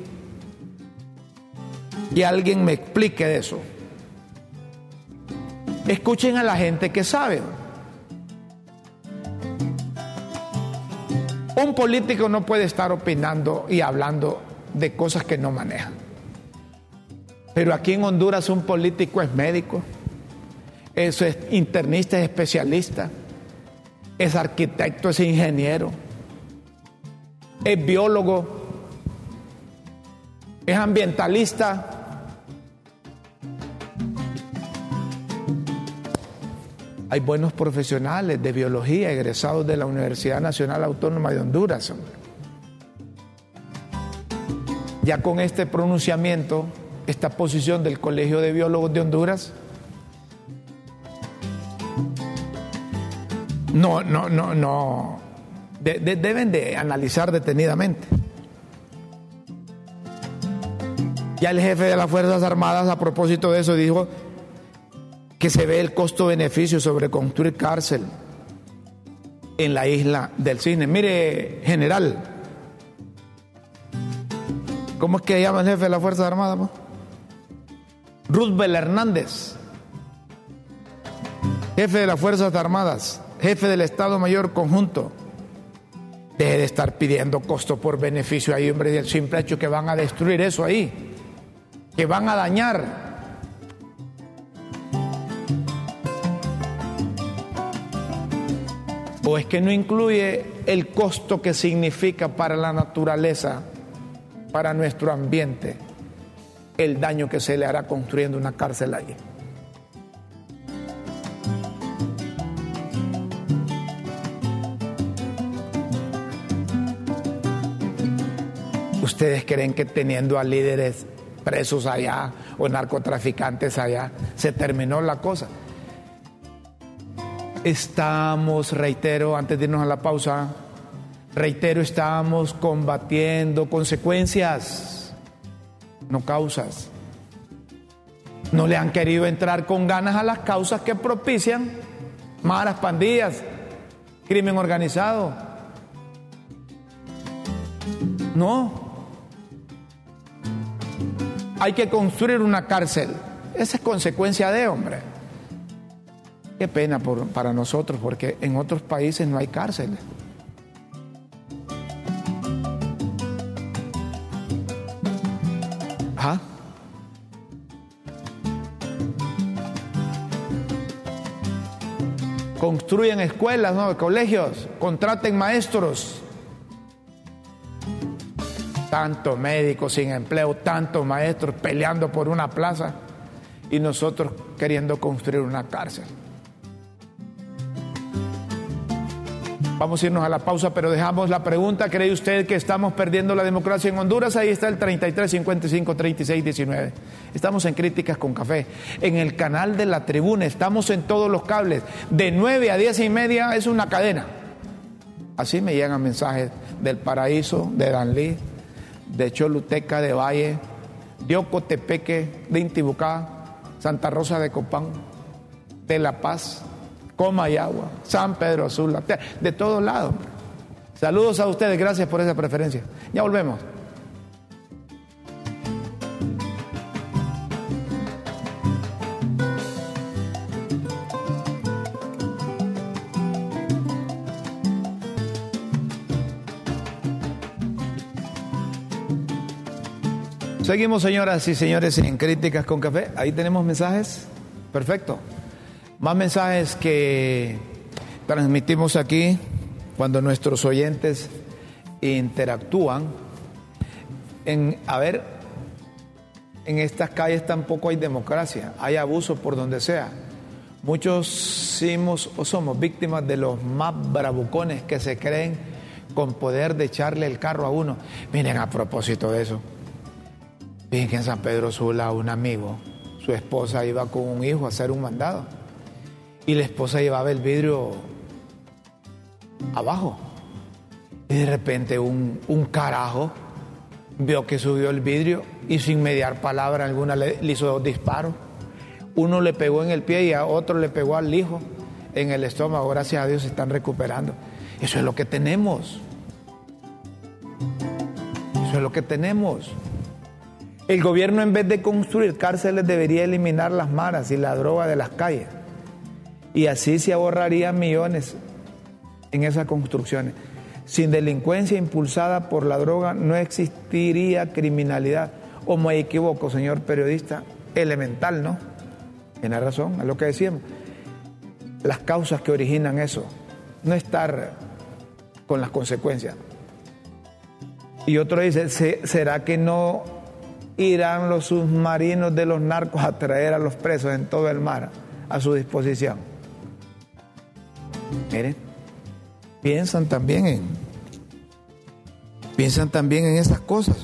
Que alguien me explique de eso. Escuchen a la gente que sabe. Un político no puede estar opinando y hablando de cosas que no maneja. Pero aquí en Honduras un político es médico, es internista, es especialista, es arquitecto, es ingeniero, es biólogo, es ambientalista. Hay buenos profesionales de biología egresados de la Universidad Nacional Autónoma de Honduras. Ya con este pronunciamiento, esta posición del Colegio de Biólogos de Honduras, no, no, no, no, de- de- deben de analizar detenidamente. Ya el jefe de las Fuerzas Armadas a propósito de eso dijo que se ve el costo-beneficio sobre construir cárcel en la isla del Cisne. Mire, general, ¿cómo es que llama el jefe de las Fuerzas Armadas? po? Roosevelt Hernández, jefe de las Fuerzas Armadas, jefe del Estado Mayor Conjunto. Deje de estar pidiendo costo por beneficio ahí, hombre, y el simple hecho que van a destruir eso ahí, que van a dañar. ¿O es que no incluye el costo que significa para la naturaleza, para nuestro ambiente, el daño que se le hará construyendo una cárcel allí? ¿Ustedes creen que teniendo a líderes presos allá o narcotraficantes allá se terminó la cosa? Estamos, reitero, antes de irnos a la pausa, reitero, estamos combatiendo consecuencias, no causas. No le han querido entrar con ganas a las causas que propician malas pandillas, crimen organizado. No. Hay que construir una cárcel. Esa es consecuencia de hombre. Qué pena por- para nosotros, porque en otros países no hay cárceles. Ajá. Construyen escuelas, ¿no? colegios, contraten maestros. Tantos médicos sin empleo, tantos maestros peleando por una plaza y nosotros queriendo construir una cárcel. Vamos a irnos a la pausa, pero dejamos la pregunta. ¿Cree usted que estamos perdiendo la democracia en Honduras? Ahí está el 33 55 36 19. Estamos en Críticas con Café. En el canal de la tribuna, estamos en todos los cables. De 9 a 10 y media es una cadena. Así me llegan mensajes del Paraíso, de Danlí, de Choluteca, de Valle, de Ocotepeque, de Intibucá, Santa Rosa de Copán, de La Paz, Comayagua, San Pedro de- de todos lados. Saludos a ustedes, gracias por esa preferencia. Ya volvemos. Seguimos, señoras y señores, en Críticas con Café. Ahí tenemos mensajes. Perfecto. Más mensajes que transmitimos aquí cuando nuestros oyentes interactúan. En, a ver, en estas calles tampoco hay democracia, hay abuso por donde sea. Muchos somos o somos víctimas de los más bravucones que se creen con poder de echarle el carro a uno. Miren, a propósito de eso, Fíjense que en San Pedro Sula un amigo, su esposa iba con un hijo a hacer un mandado y la esposa llevaba el vidrio abajo. Y de repente un, un carajo vio que subió el vidrio y sin mediar palabra alguna le, le hizo dos disparos. Uno le pegó en el pie y a otro le pegó al hijo en el estómago. Gracias a Dios se están recuperando. Eso es lo que tenemos. Eso es lo que tenemos. El gobierno en vez de construir cárceles debería eliminar las maras y la droga de las calles. Y así se ahorrarían millones en esas construcciones. Sin delincuencia impulsada por la droga no existiría criminalidad. O me equivoco, señor periodista, elemental, ¿no? Tiene razón, es lo que decíamos. Las causas que originan eso, no estar con las consecuencias. Y otro dice, "¿Se- ¿será que no irán los submarinos de los narcos a traer a los presos en todo el mar a su disposición? Miren, piensan también en piensan también en esas cosas.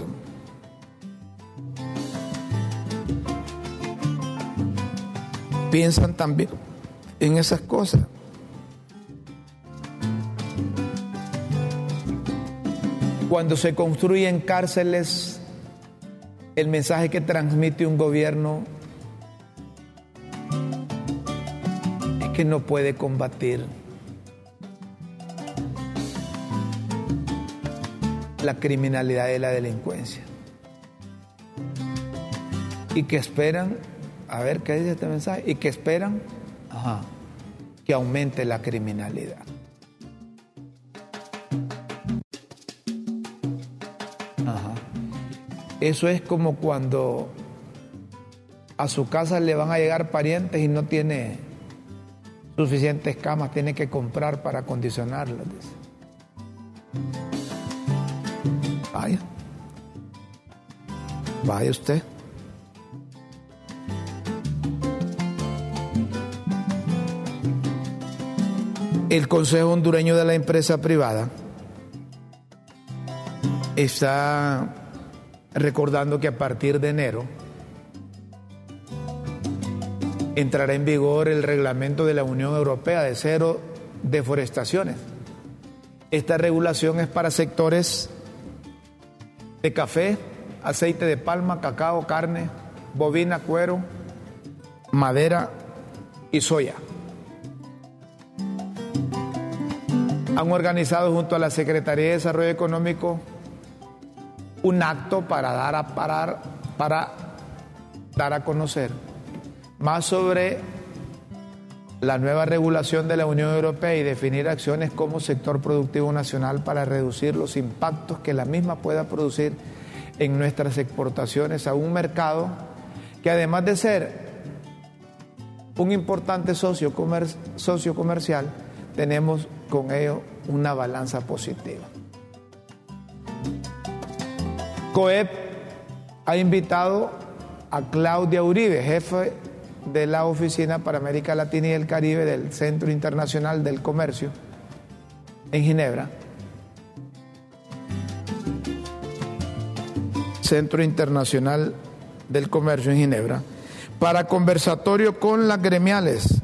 Piensan también en esas cosas. Cuando se construyen cárceles, el mensaje que transmite un gobierno es que no puede combatir la criminalidad y la delincuencia. Y que esperan, a ver qué dice este mensaje, y que esperan que aumente la criminalidad. Ajá. Eso es como cuando a su casa le van a llegar parientes y no tiene suficientes camas, tiene que comprar para acondicionarlas. Vaya. Vaya usted. El Consejo Hondureño de la Empresa Privada está recordando que a partir de enero entrará en vigor el reglamento de la Unión Europea de cero deforestaciones. Esta regulación es para sectores de café, aceite de palma, cacao, carne, bovina, cuero, madera y soya. Han organizado junto a la Secretaría de Desarrollo Económico un acto para dar a parar, para dar a conocer más sobre la nueva regulación de la Unión Europea y definir acciones como sector productivo nacional para reducir los impactos que la misma pueda producir en nuestras exportaciones a un mercado que además de ser un importante socio, socio comercial, tenemos con ello una balanza positiva. COEP ha invitado a Claudia Uribe, jefe de la Oficina para América Latina y el Caribe del Centro Internacional del Comercio en Ginebra. Centro Internacional del Comercio en Ginebra, para conversatorio con las gremiales.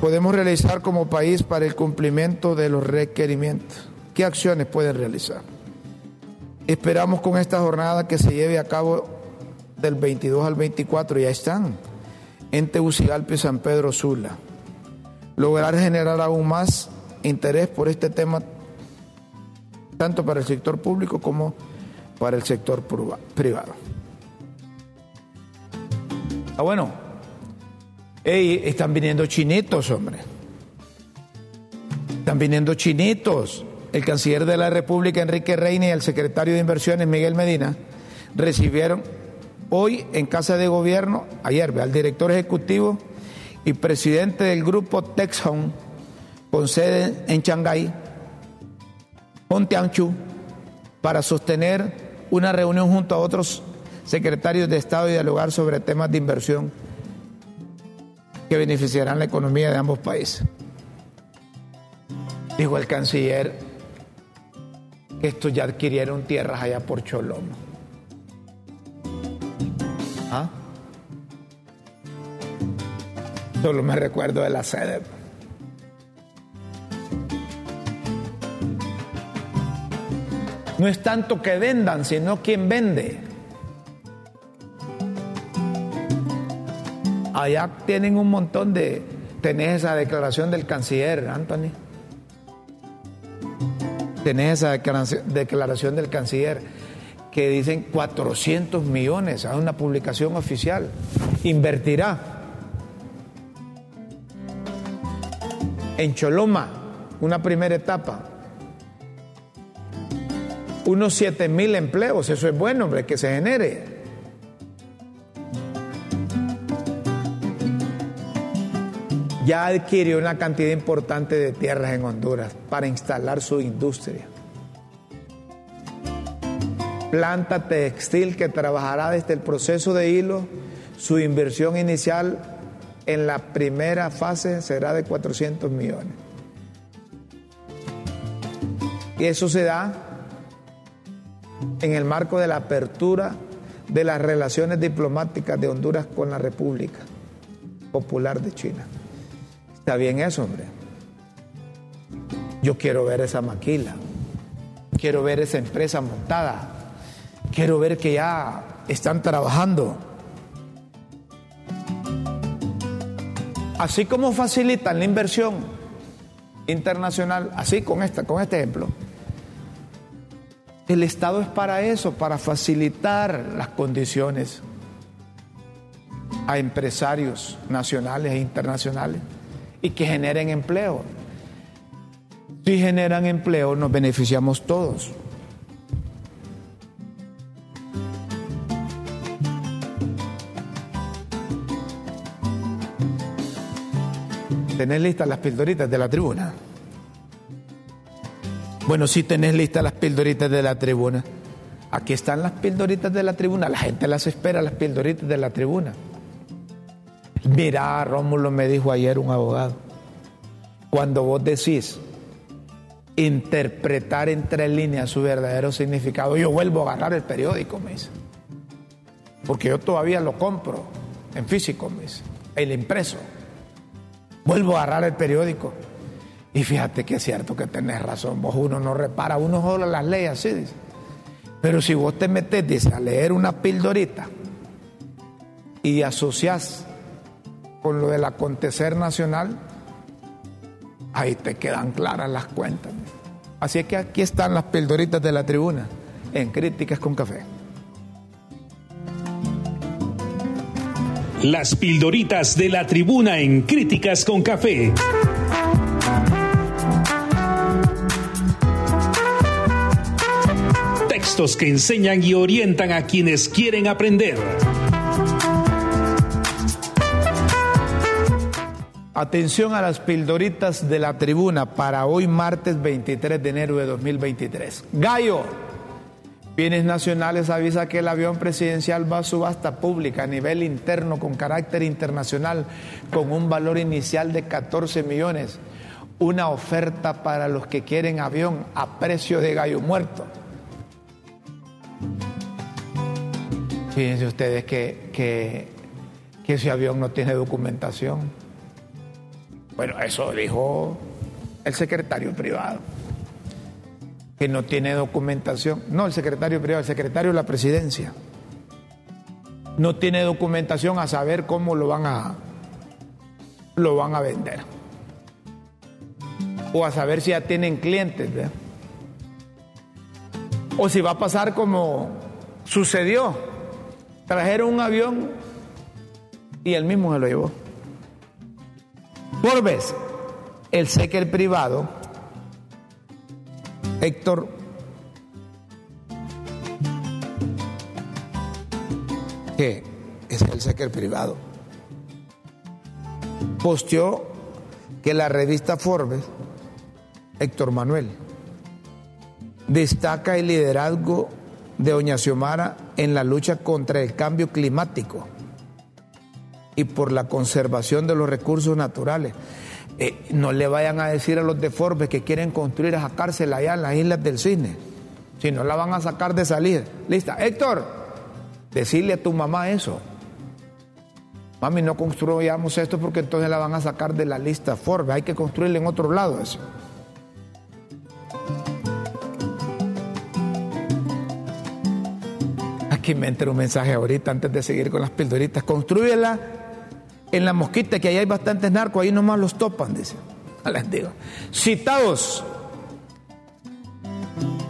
Podemos realizar como país para el cumplimiento de los requerimientos. ¿Qué acciones pueden realizar? Esperamos con esta jornada que se lleve a cabo del 22 al 24, ya están, en Tegucigalpa y San Pedro Sula. Lograr generar aún más interés por este tema, tanto para el sector público como para el sector privado. Ah, bueno, Ey, están viniendo chinitos, hombre. Están viniendo chinitos. El canciller de la República, Enrique Reina, y el secretario de Inversiones, Miguel Medina, recibieron hoy en Casa de Gobierno, ayer, al director ejecutivo y presidente del grupo Texhome, con sede en Shanghái, Pontianchu, para sostener una reunión junto a otros secretarios de Estado y dialogar sobre temas de inversión que beneficiarán la economía de ambos países. Dijo el canciller que estos ya adquirieron tierras allá por Cholomo. Solo me recuerdo de la sede. No es tanto que vendan, sino quien vende. Allá tienen un montón de... Tenés esa declaración del canciller, Anthony. Tenés esa declaración del canciller que dicen 400 millones a una publicación oficial. Invertirá en Choloma, una primera etapa. Unos 7 mil empleos, eso es bueno, hombre, que se genere. ya adquirió una cantidad importante de tierras en Honduras para instalar su industria. Planta textil que trabajará desde el proceso de hilo. Su inversión inicial en la primera fase será de 400 millones. Y eso se da en el marco de la apertura de las relaciones diplomáticas de Honduras con la República Popular de China. Está bien eso, hombre. Yo quiero ver esa maquila. Quiero ver esa empresa montada. Quiero ver que ya están trabajando. Así como facilitan la inversión internacional, así con, esta, con este ejemplo, el Estado es para eso, para facilitar las condiciones a empresarios nacionales e internacionales y que generen empleo. Si generan empleo, nos beneficiamos todos. ¿Tenés listas las pildoritas de la tribuna? Bueno, si tenés listas las pildoritas de la tribuna. Aquí están las pildoritas de la tribuna. La gente las espera, las pildoritas de la tribuna. Mira, Rómulo me dijo ayer un abogado, cuando vos decís interpretar entre líneas su verdadero significado, yo vuelvo a agarrar el periódico, me dice. Porque yo todavía lo compro en físico, me dice, el impreso. Vuelvo a agarrar el periódico. Y fíjate que es cierto que tenés razón, vos uno no repara, uno solo las leyes así, dice. Pero si vos te metes, dice, a leer una pildorita y asociás con lo del acontecer nacional, ahí te quedan claras las cuentas. Así que aquí están las pildoritas de la tribuna en Críticas con Café. Las pildoritas de la tribuna en Críticas con Café. Textos que enseñan y orientan a quienes quieren aprender. Atención a las pildoritas de la tribuna para hoy martes 23 de enero de 2023. Gallo, Bienes Nacionales avisa que el avión presidencial va a subasta pública a nivel interno con carácter internacional con un valor inicial de 14 millones. Una oferta para los que quieren avión a precio de gallo muerto. Fíjense ustedes que, que, ese avión no tiene documentación. Bueno, eso dijo el secretario privado, que no tiene documentación. No, el secretario privado, el secretario de la presidencia. No tiene documentación a saber cómo lo van a, lo van a vender. O a saber si ya tienen clientes. O si va a pasar como sucedió Trajeron un avión y él mismo se lo llevó. Forbes, el sequer privado, Héctor que es el sequer privado, posteó que la revista Forbes, Héctor Manuel, destaca el liderazgo de Doña Xiomara en la lucha contra el cambio climático y por la conservación de los recursos naturales. Eh, no le vayan a decir a los de Forbes que quieren construir esa cárcel allá en las Islas del Cisne, si no la van a sacar de salida. Lista. Héctor, decirle a tu mamá eso. Mami, no construyamos esto porque entonces la van a sacar de la lista Forbes. Hay que construirle en otro lado eso. Aquí me entra un mensaje ahorita antes de seguir con las pildoritas. Construyela en la mosquita, que ahí hay bastantes narcos, ahí nomás los topan, dice. Les digo. Citados.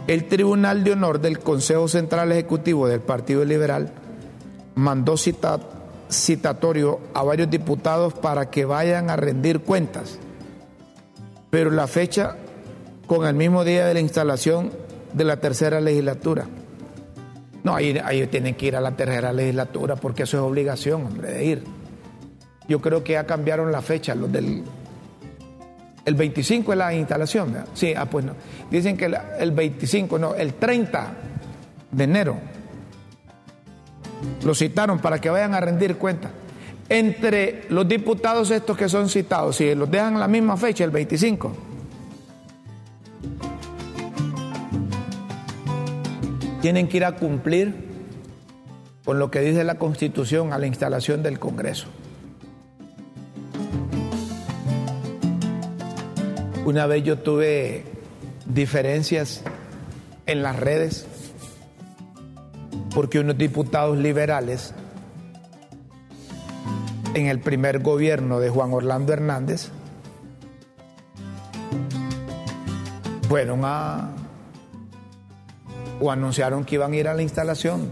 El Tribunal de Honor del Consejo Central Ejecutivo del Partido Liberal mandó cita, citatorio a varios diputados para que vayan a rendir cuentas. Pero la fecha con el mismo día de la instalación de la tercera legislatura. No, ahí, ahí tienen que ir a la tercera legislatura porque eso es obligación, hombre, de ir. Yo creo que ya cambiaron la fecha, los del... El 25 es la instalación, ¿verdad? Sí, ah, pues no. Dicen que el 25, no, el 30 de enero. Lo citaron para que vayan a rendir cuenta. Entre los diputados estos que son citados, si los dejan la misma fecha, el 25, tienen que ir a cumplir con lo que dice la Constitución a la instalación del Congreso. Una vez yo tuve diferencias en las redes porque unos diputados liberales en el primer gobierno de Juan Orlando Hernández fueron a o anunciaron que iban a ir a la instalación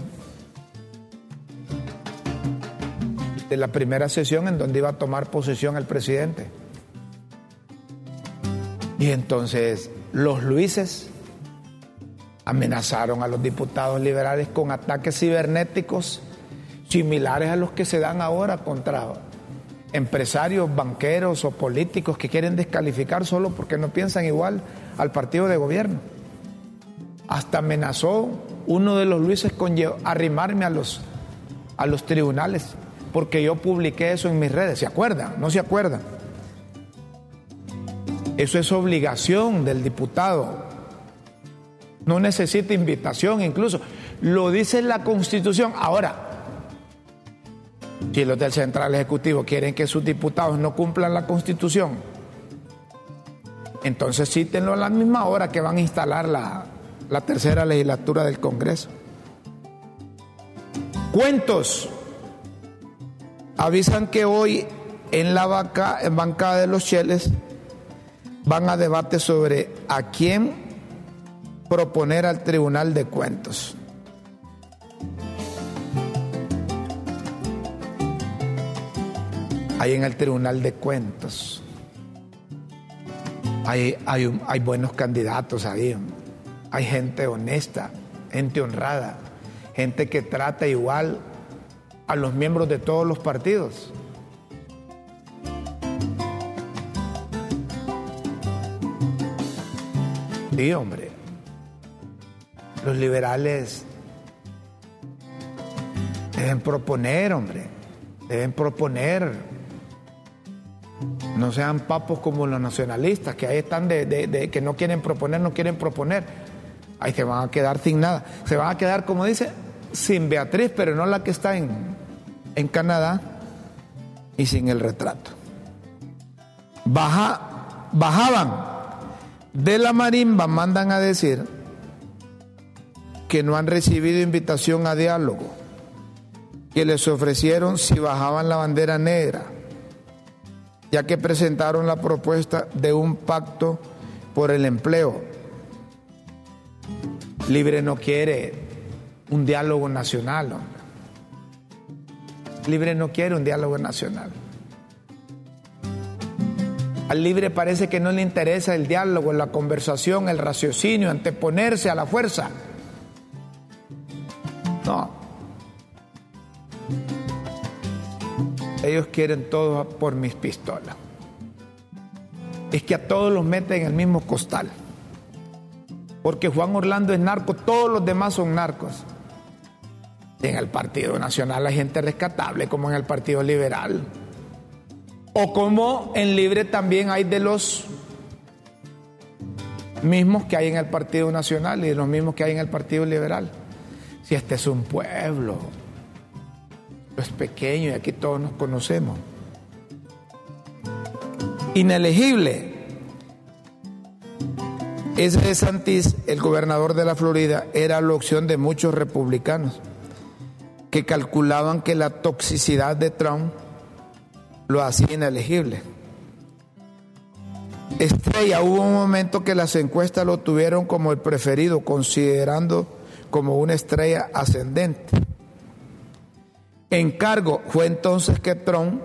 de la primera sesión en donde iba a tomar posesión el presidente. Y entonces los Luises amenazaron a los diputados liberales con ataques cibernéticos similares a los que se dan ahora contra empresarios, banqueros o políticos que quieren descalificar solo porque no piensan igual al partido de gobierno. Hasta amenazó uno de los Luises con arrimarme a los, a los tribunales porque yo publiqué eso en mis redes. ¿Se acuerdan? ¿No se acuerdan? Eso es obligación del diputado. No necesita invitación incluso. Lo dice la Constitución. Ahora, si los del Central Ejecutivo quieren que sus diputados no cumplan la Constitución, entonces cítenlo a la misma hora que van a instalar la, tercera legislatura del Congreso. Cuentos. Avisan que hoy en la en bancada de los Cheles van a debate sobre a quién proponer al Tribunal de Cuentos. Hay en el Tribunal de Cuentos. Hay, hay, hay buenos candidatos ahí. Hay gente honesta, gente honrada, gente que trata igual a los miembros de todos los partidos. Sí, hombre. Los liberales deben proponer, hombre. Deben proponer. No sean papos como los nacionalistas, que ahí están de, que no quieren proponer, no quieren proponer. Ahí se van a quedar sin nada. Se van a quedar, como dice, sin Beatriz, pero no la que está en, en Canadá, y sin el retrato. Baja, bajaban de la marimba, mandan a decir que no han recibido invitación a diálogo, que les ofrecieron si bajaban la bandera negra, ya que presentaron la propuesta de un pacto por el empleo. Libre no quiere un diálogo nacional, hombre. Libre no quiere un diálogo nacional. Al libre parece que no le interesa el diálogo, la conversación, el raciocinio, anteponerse a la fuerza. No. Ellos quieren todo por mis pistolas. Es que a todos los meten en el mismo costal. Porque Juan Orlando es narco, todos los demás son narcos. Y en el Partido Nacional hay gente rescatable, como en el Partido Liberal. O como en Libre también hay de los mismos que hay en el Partido Nacional y de los mismos que hay en el Partido Liberal. Si este es un pueblo, es pequeño y aquí todos nos conocemos. Inelegible. Ese de Santis, el gobernador de la Florida, era la opción de muchos republicanos que calculaban que la toxicidad de Trump lo hacía inelegible. Estrella, hubo un momento que las encuestas lo tuvieron como el preferido, considerando como una estrella ascendente. Encargo, fue entonces que Trump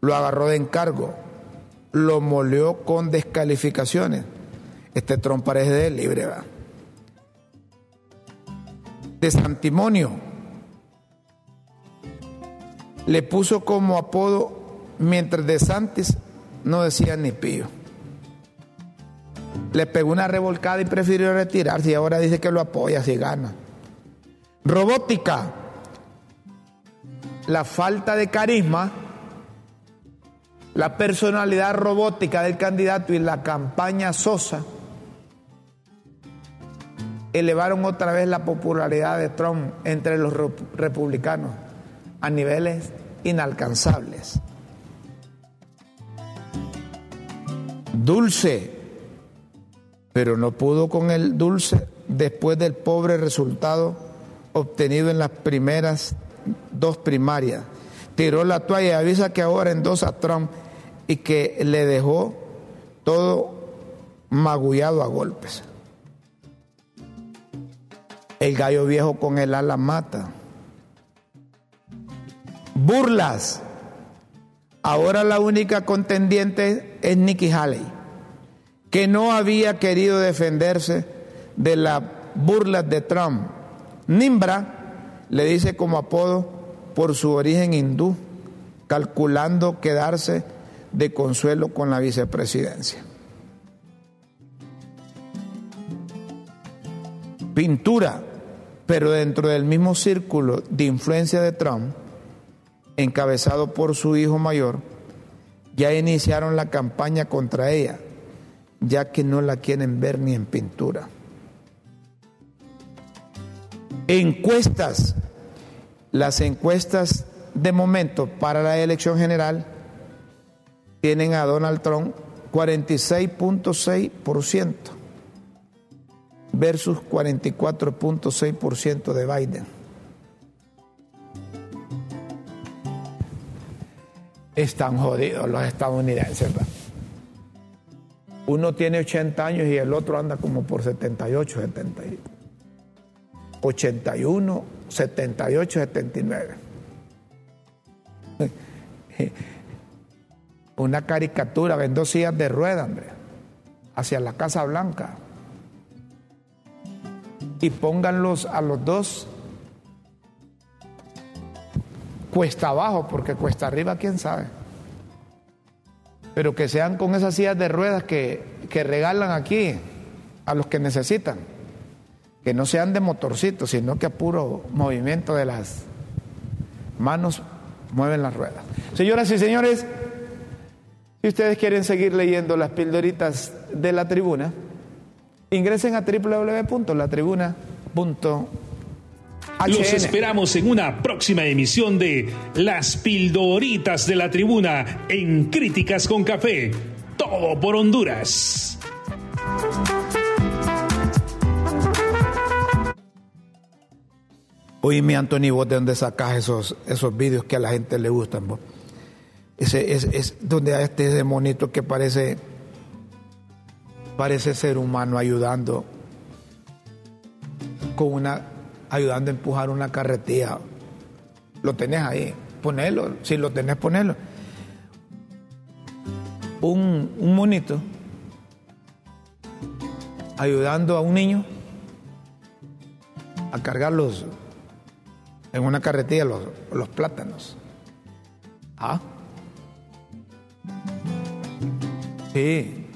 lo agarró de encargo, lo molió con descalificaciones. Este Trump parece de libre, ¿va? De Santimonio. Le puso como apodo mientras de Santis no decía ni pío. Le pegó una revolcada y prefirió retirarse y ahora dice que lo apoya si gana. Robótica. La falta de carisma, la personalidad robótica del candidato y la campaña sosa elevaron otra vez la popularidad de Trump entre los re- republicanos a niveles inalcanzables. Dulce, pero no pudo con el dulce después del pobre resultado obtenido en las primeras dos primarias. Tiró la toalla y avisa que ahora endosa a Trump y que le dejó todo magullado a golpes. El gallo viejo con el ala mata. Burlas. Ahora la única contendiente es Nikki Haley, que no había querido defenderse de las burlas de Trump. Nimbra le dice como apodo por su origen hindú, calculando quedarse de consuelo con la vicepresidencia. Pintura, pero dentro del mismo círculo de influencia de Trump, encabezado por su hijo mayor, ya iniciaron la campaña contra ella, ya que no la quieren ver ni en pintura. Encuestas. Las encuestas de momento para la elección general tienen a Donald Trump 46.6% versus 44.6% de Biden. Están jodidos los estadounidenses. ¿verdad? Uno tiene 80 años y el otro anda como por 78, 70. 81, 78, 79. una caricatura, ven dos sillas de rueda, hombre, hacia la Casa Blanca. Y pónganlos a los dos cuesta abajo, porque cuesta arriba, quién sabe. Pero que sean con esas sillas de ruedas que, que regalan aquí a los que necesitan. Que no sean de motorcito, sino que a puro movimiento de las manos mueven las ruedas. Señoras y señores, si ustedes quieren seguir leyendo las pildoritas de la tribuna, ingresen a www.latribuna.com los esperamos en una próxima emisión de Las Pildoritas de la Tribuna en Críticas con Café. Todo por Honduras. Oíme, Anthony, vos de dónde sacás esos, esos vídeos que a la gente le gustan, vos. Ese, es, es donde hay este ese monito que parece, parece ser humano ayudando con una ayudando a empujar una carretilla. Lo tenés ahí, ponelo, si lo tenés, ponelo. Un, monito ayudando a un niño a cargarlos en una carretilla los, los plátanos. ¿Ah? Sí.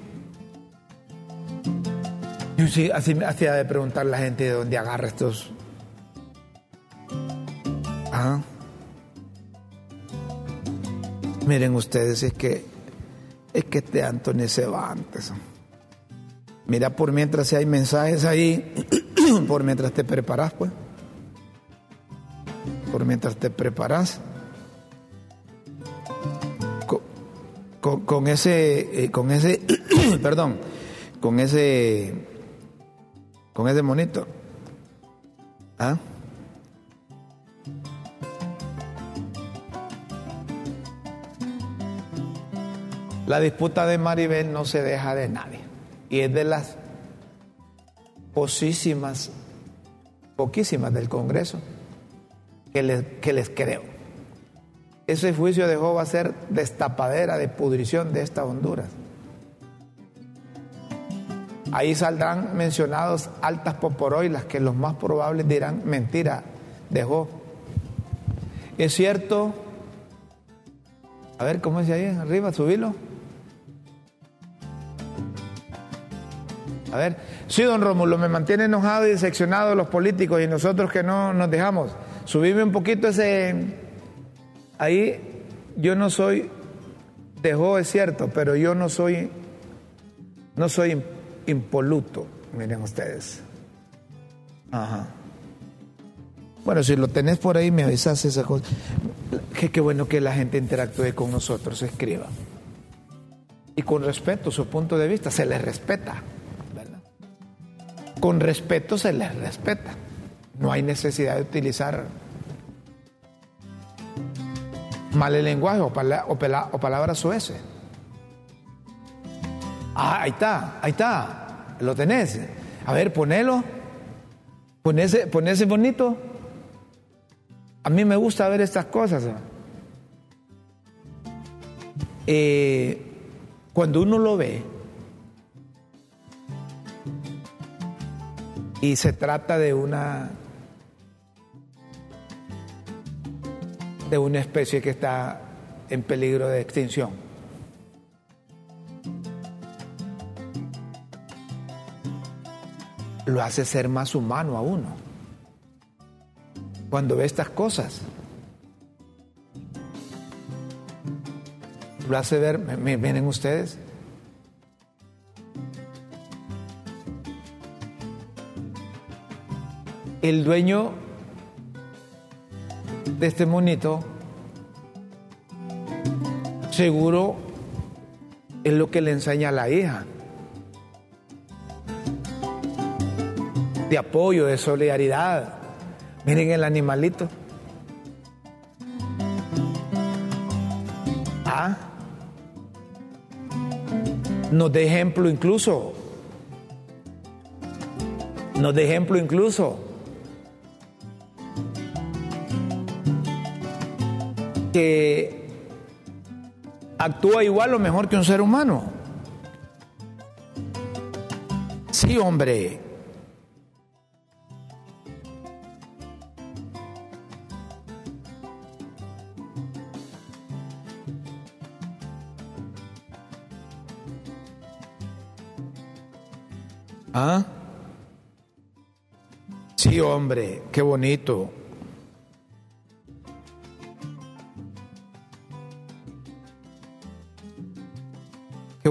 Yo sí, así me hacía de preguntar la gente de dónde agarra estos Miren ustedes, es que es que este Antonio se va antes. Mira por mientras si hay mensajes ahí, (clears throat) por mientras te preparas, pues. Por mientras te preparas. Con, ese, eh, con ese, (clears throat) perdón, con ese, con ese monito. ¿Ah? La disputa de Maribel no se deja de nadie y es de las posísimas, poquísimas del Congreso que les, que les creo. Ese juicio de va a ser destapadera de pudrición de esta Honduras. Ahí saldrán mencionados altas poporoilas que los más probables dirán mentira de. Es cierto, a ver cómo dice ahí arriba, subilo. A ver, sí, don Rómulo, me mantiene enojado y decepcionado los políticos y nosotros que no nos dejamos. Subime un poquito ese... Ahí yo no soy, dejó es cierto, pero yo no soy, no soy impoluto, miren ustedes. Ajá. Bueno, si lo tenés por ahí, me avisas esa cosa. Qué, qué bueno que la gente interactúe con nosotros, escriba. Y con respeto, su punto de vista, se les respeta con respeto se les respeta. No hay necesidad de utilizar mal el lenguaje o, palabras sueces. Ah, ahí está, ahí está, lo tenés. A ver, ponelo, ponese, ponese bonito. A mí me gusta ver estas cosas. Eh, cuando uno lo ve, y se trata de una de una especie que está en peligro de extinción. Lo hace ser más humano a uno. Cuando ve estas cosas. Lo hace ver, miren ustedes, el dueño de este monito seguro es lo que le enseña a la hija. De apoyo, de solidaridad. Miren el animalito. Ah. Nos de ejemplo incluso. Nos de ejemplo incluso que actúa igual o mejor que un ser humano. Sí, hombre. ¿Ah? Sí, hombre, qué bonito.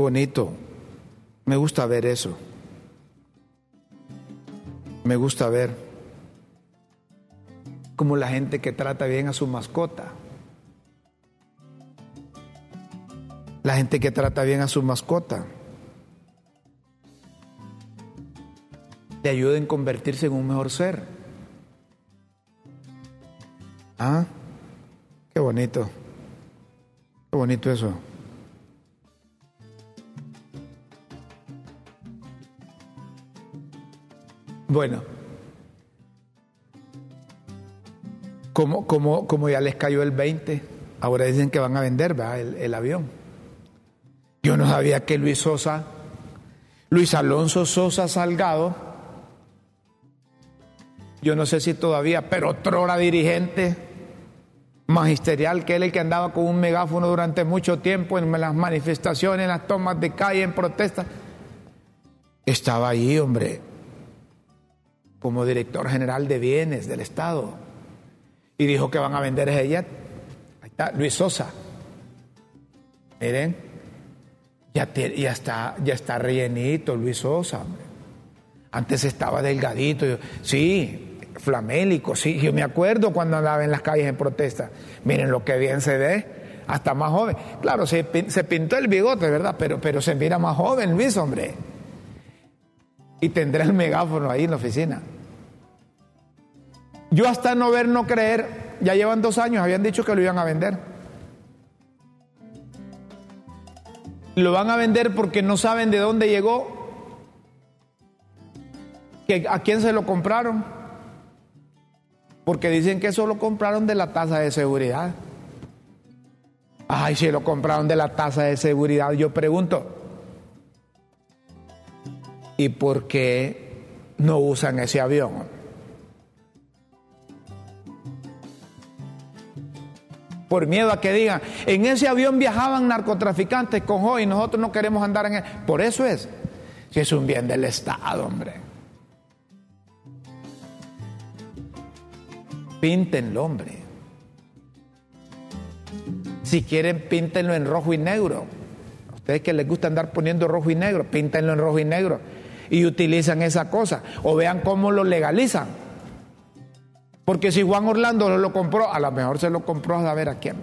Bonito. Me gusta ver eso. Me gusta ver como la gente que trata bien a su mascota. La gente que trata bien a su mascota. Le ayuda en convertirse en un mejor ser. Ah, qué bonito. Qué bonito eso. Bueno, como, ya les cayó el 20, ahora dicen que van a vender El, el avión. Yo no sabía que Luis Sosa, Luis Alonso Sosa Salgado, yo no sé si todavía, pero otro dirigente magisterial, que él el que andaba con un megáfono durante mucho tiempo en las manifestaciones, en las tomas de calle, en protestas, estaba ahí, hombre como director general de bienes del Estado y dijo que van a vender ese jet. Ahí está, Luis Sosa. Miren, ya, ya, está, ya está rellenito Luis Sosa. Antes estaba delgadito. sí, flamélico, sí. Yo me acuerdo cuando andaba en las calles en protesta. Miren lo que bien se ve, hasta más joven. Claro, se, se pintó el bigote, ¿verdad? Pero, pero se mira más joven Luis, hombre y tendrá el megáfono ahí en la oficina. Yo hasta no ver, no creer, ya llevan dos años, habían dicho que lo iban a vender. Lo van a vender porque no saben de dónde llegó, que a quién se lo compraron, porque dicen que eso lo compraron de la tasa de seguridad. Ay, si lo compraron de la tasa de seguridad, yo pregunto, y por qué no usan ese avión. Por miedo a que digan, en ese avión viajaban narcotraficantes con hoy nosotros no queremos andar en él. Por eso es, si es un bien del Estado, hombre. Píntenlo, hombre. Si quieren, píntenlo en rojo y negro. A ustedes que les gusta andar poniendo rojo y negro, píntenlo en rojo y negro y utilizan esa cosa. O vean cómo lo legalizan. Porque si Juan Orlando no lo compró, a lo mejor se lo compró a saber a quién.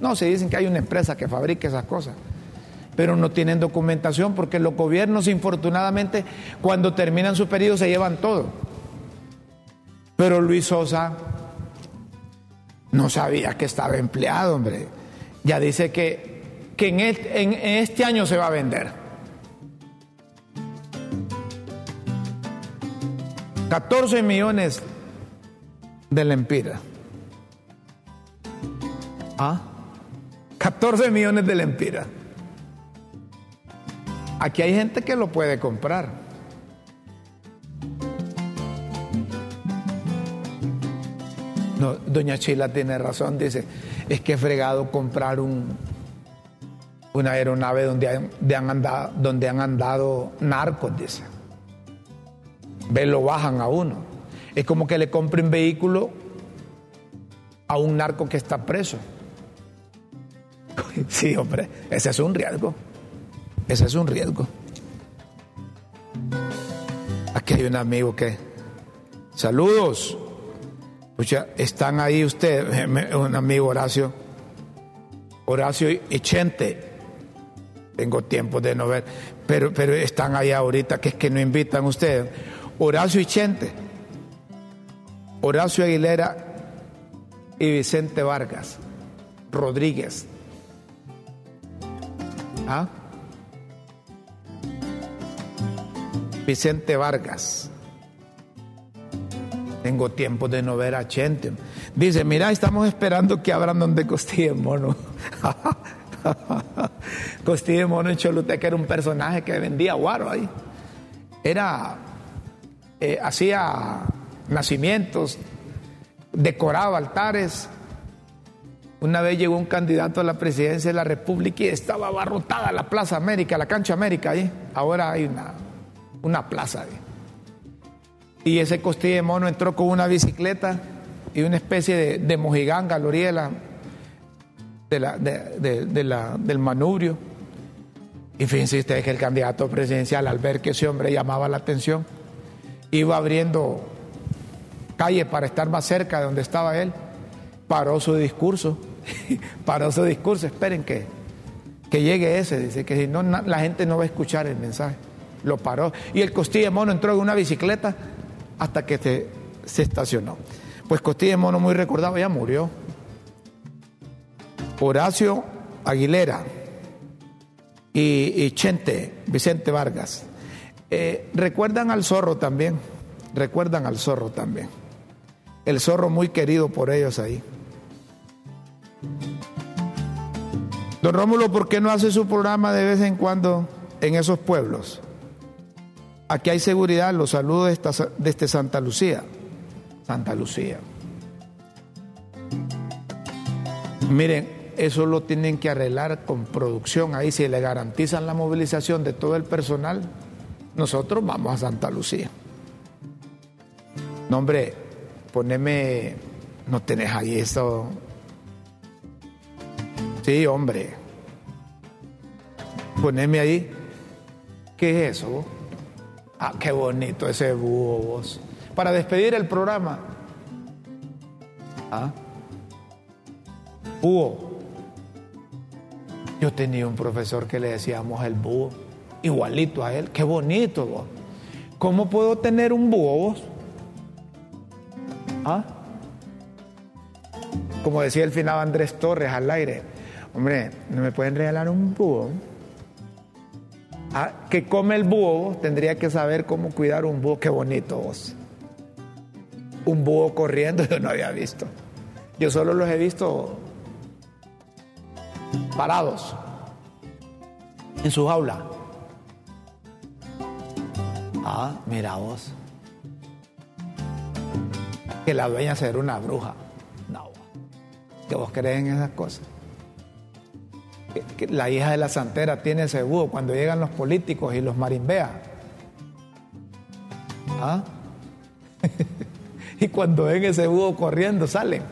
No, se dicen que hay una empresa que fabrica esas cosas. Pero no tienen documentación porque los gobiernos, infortunadamente, cuando terminan su periodo se llevan todo. Pero Luis Sosa no sabía que estaba empleado, hombre. Ya dice que, que en, este, en este año se va a vender. 14 millones de lempira. ¿Ah? 14 millones de lempira. Aquí hay gente que lo puede comprar. No, doña Chila tiene razón, dice, es que he fregado comprar un, una aeronave donde han, andado, donde han andado narcos, dice ve, lo bajan a uno. Es como que le compren vehículo a un narco que está preso. (laughs) Sí, hombre, ese es un riesgo. Ese es un riesgo. Aquí hay un amigo que. Saludos. están ahí ustedes, (laughs) un amigo Horacio. Horacio y. Tengo tiempo de no ver, pero, pero están ahí ahorita, que es que no invitan ustedes. Horacio Chente, Horacio Aguilera y Vicente Vargas Rodríguez. ¿Ah? Vicente Vargas. Tengo tiempo de no ver a Chente. Dice, mira, estamos esperando que abran donde costille mono. (laughs) Costilla Mono en Choluteca era un personaje que vendía guaro ahí. Era, eh, hacía nacimientos, decoraba altares. Una vez llegó un candidato a la presidencia de la República y estaba abarrotada la Plaza América, la cancha América ahí. Ahora hay una, una plaza ahí. Y ese costilla de mono entró con una bicicleta y una especie de, de mojiganga, loriela, la, de, del manubrio. Y fíjense ustedes que el candidato presidencial, al ver que ese hombre llamaba la atención, iba abriendo calle para estar más cerca de donde estaba él, paró su discurso, (laughs) paró su discurso, esperen que, que llegue ese, dice que si no la gente no va a escuchar el mensaje, lo paró. Y el Costilla Mono entró en una bicicleta hasta que se, se estacionó. Pues Costilla Mono muy recordado ya murió. Horacio Aguilera y, Chente, Vicente Vargas. Eh, recuerdan al zorro también, recuerdan al zorro también. El zorro muy querido por ellos ahí. Don Rómulo, ¿por qué no hace su programa de vez en cuando en esos pueblos? Aquí hay seguridad, los saludos desde este Santa Lucía. Santa Lucía. Miren, eso lo tienen que arreglar con producción. Ahí si le garantizan la movilización de todo el personal, nosotros vamos a Santa Lucía. No, hombre, poneme, no tenés ahí eso. Sí, hombre. Poneme ahí. ¿Qué es eso? Ah, qué bonito ese búho vos. Para despedir el programa. Ah. Búho. Yo tenía un profesor que le decíamos el búho, igualito a él. Qué bonito vos. ¿Cómo puedo tener un búho vos? ¿Ah? Como decía el final Andrés Torres al aire, hombre, ¿no me pueden regalar un búho? Ah, que come el búho, tendría que saber cómo cuidar un búho. Qué bonito vos. Un búho corriendo (laughs) yo no había visto. Yo solo los he visto parados en su jaula. Ah, mira vos. Que la dueña será una bruja. No, que vos crees en esas cosas. Que, la hija de la santera tiene ese búho cuando llegan los políticos y los marimbea. ¿Ah? (laughs) y cuando ven ese búho corriendo salen.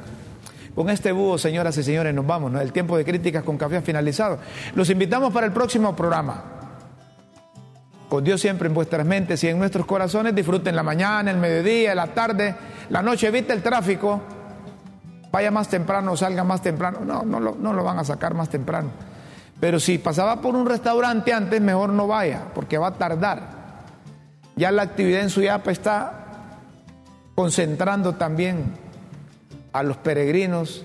Con este búho, señoras y señores, nos vamos. El tiempo de críticas con café ha finalizado. Los invitamos para el próximo programa. Con Dios siempre en vuestras mentes y en nuestros corazones. Disfruten la mañana, el mediodía, la tarde, la noche. Evite el tráfico. Vaya más temprano, salga más temprano. No, no lo, no lo van a sacar más temprano. Pero si pasaba por un restaurante antes, mejor no vaya, porque va a tardar. Ya la actividad en Suyapa está concentrando también a los peregrinos,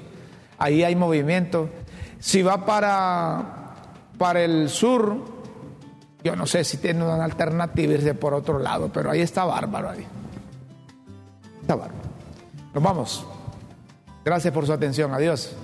ahí hay movimiento. Si va para, para el sur, yo no sé si tiene una alternativa irse por otro lado, pero ahí está bárbaro ahí. Está bárbaro. Nos vamos. Gracias por su atención. Adiós.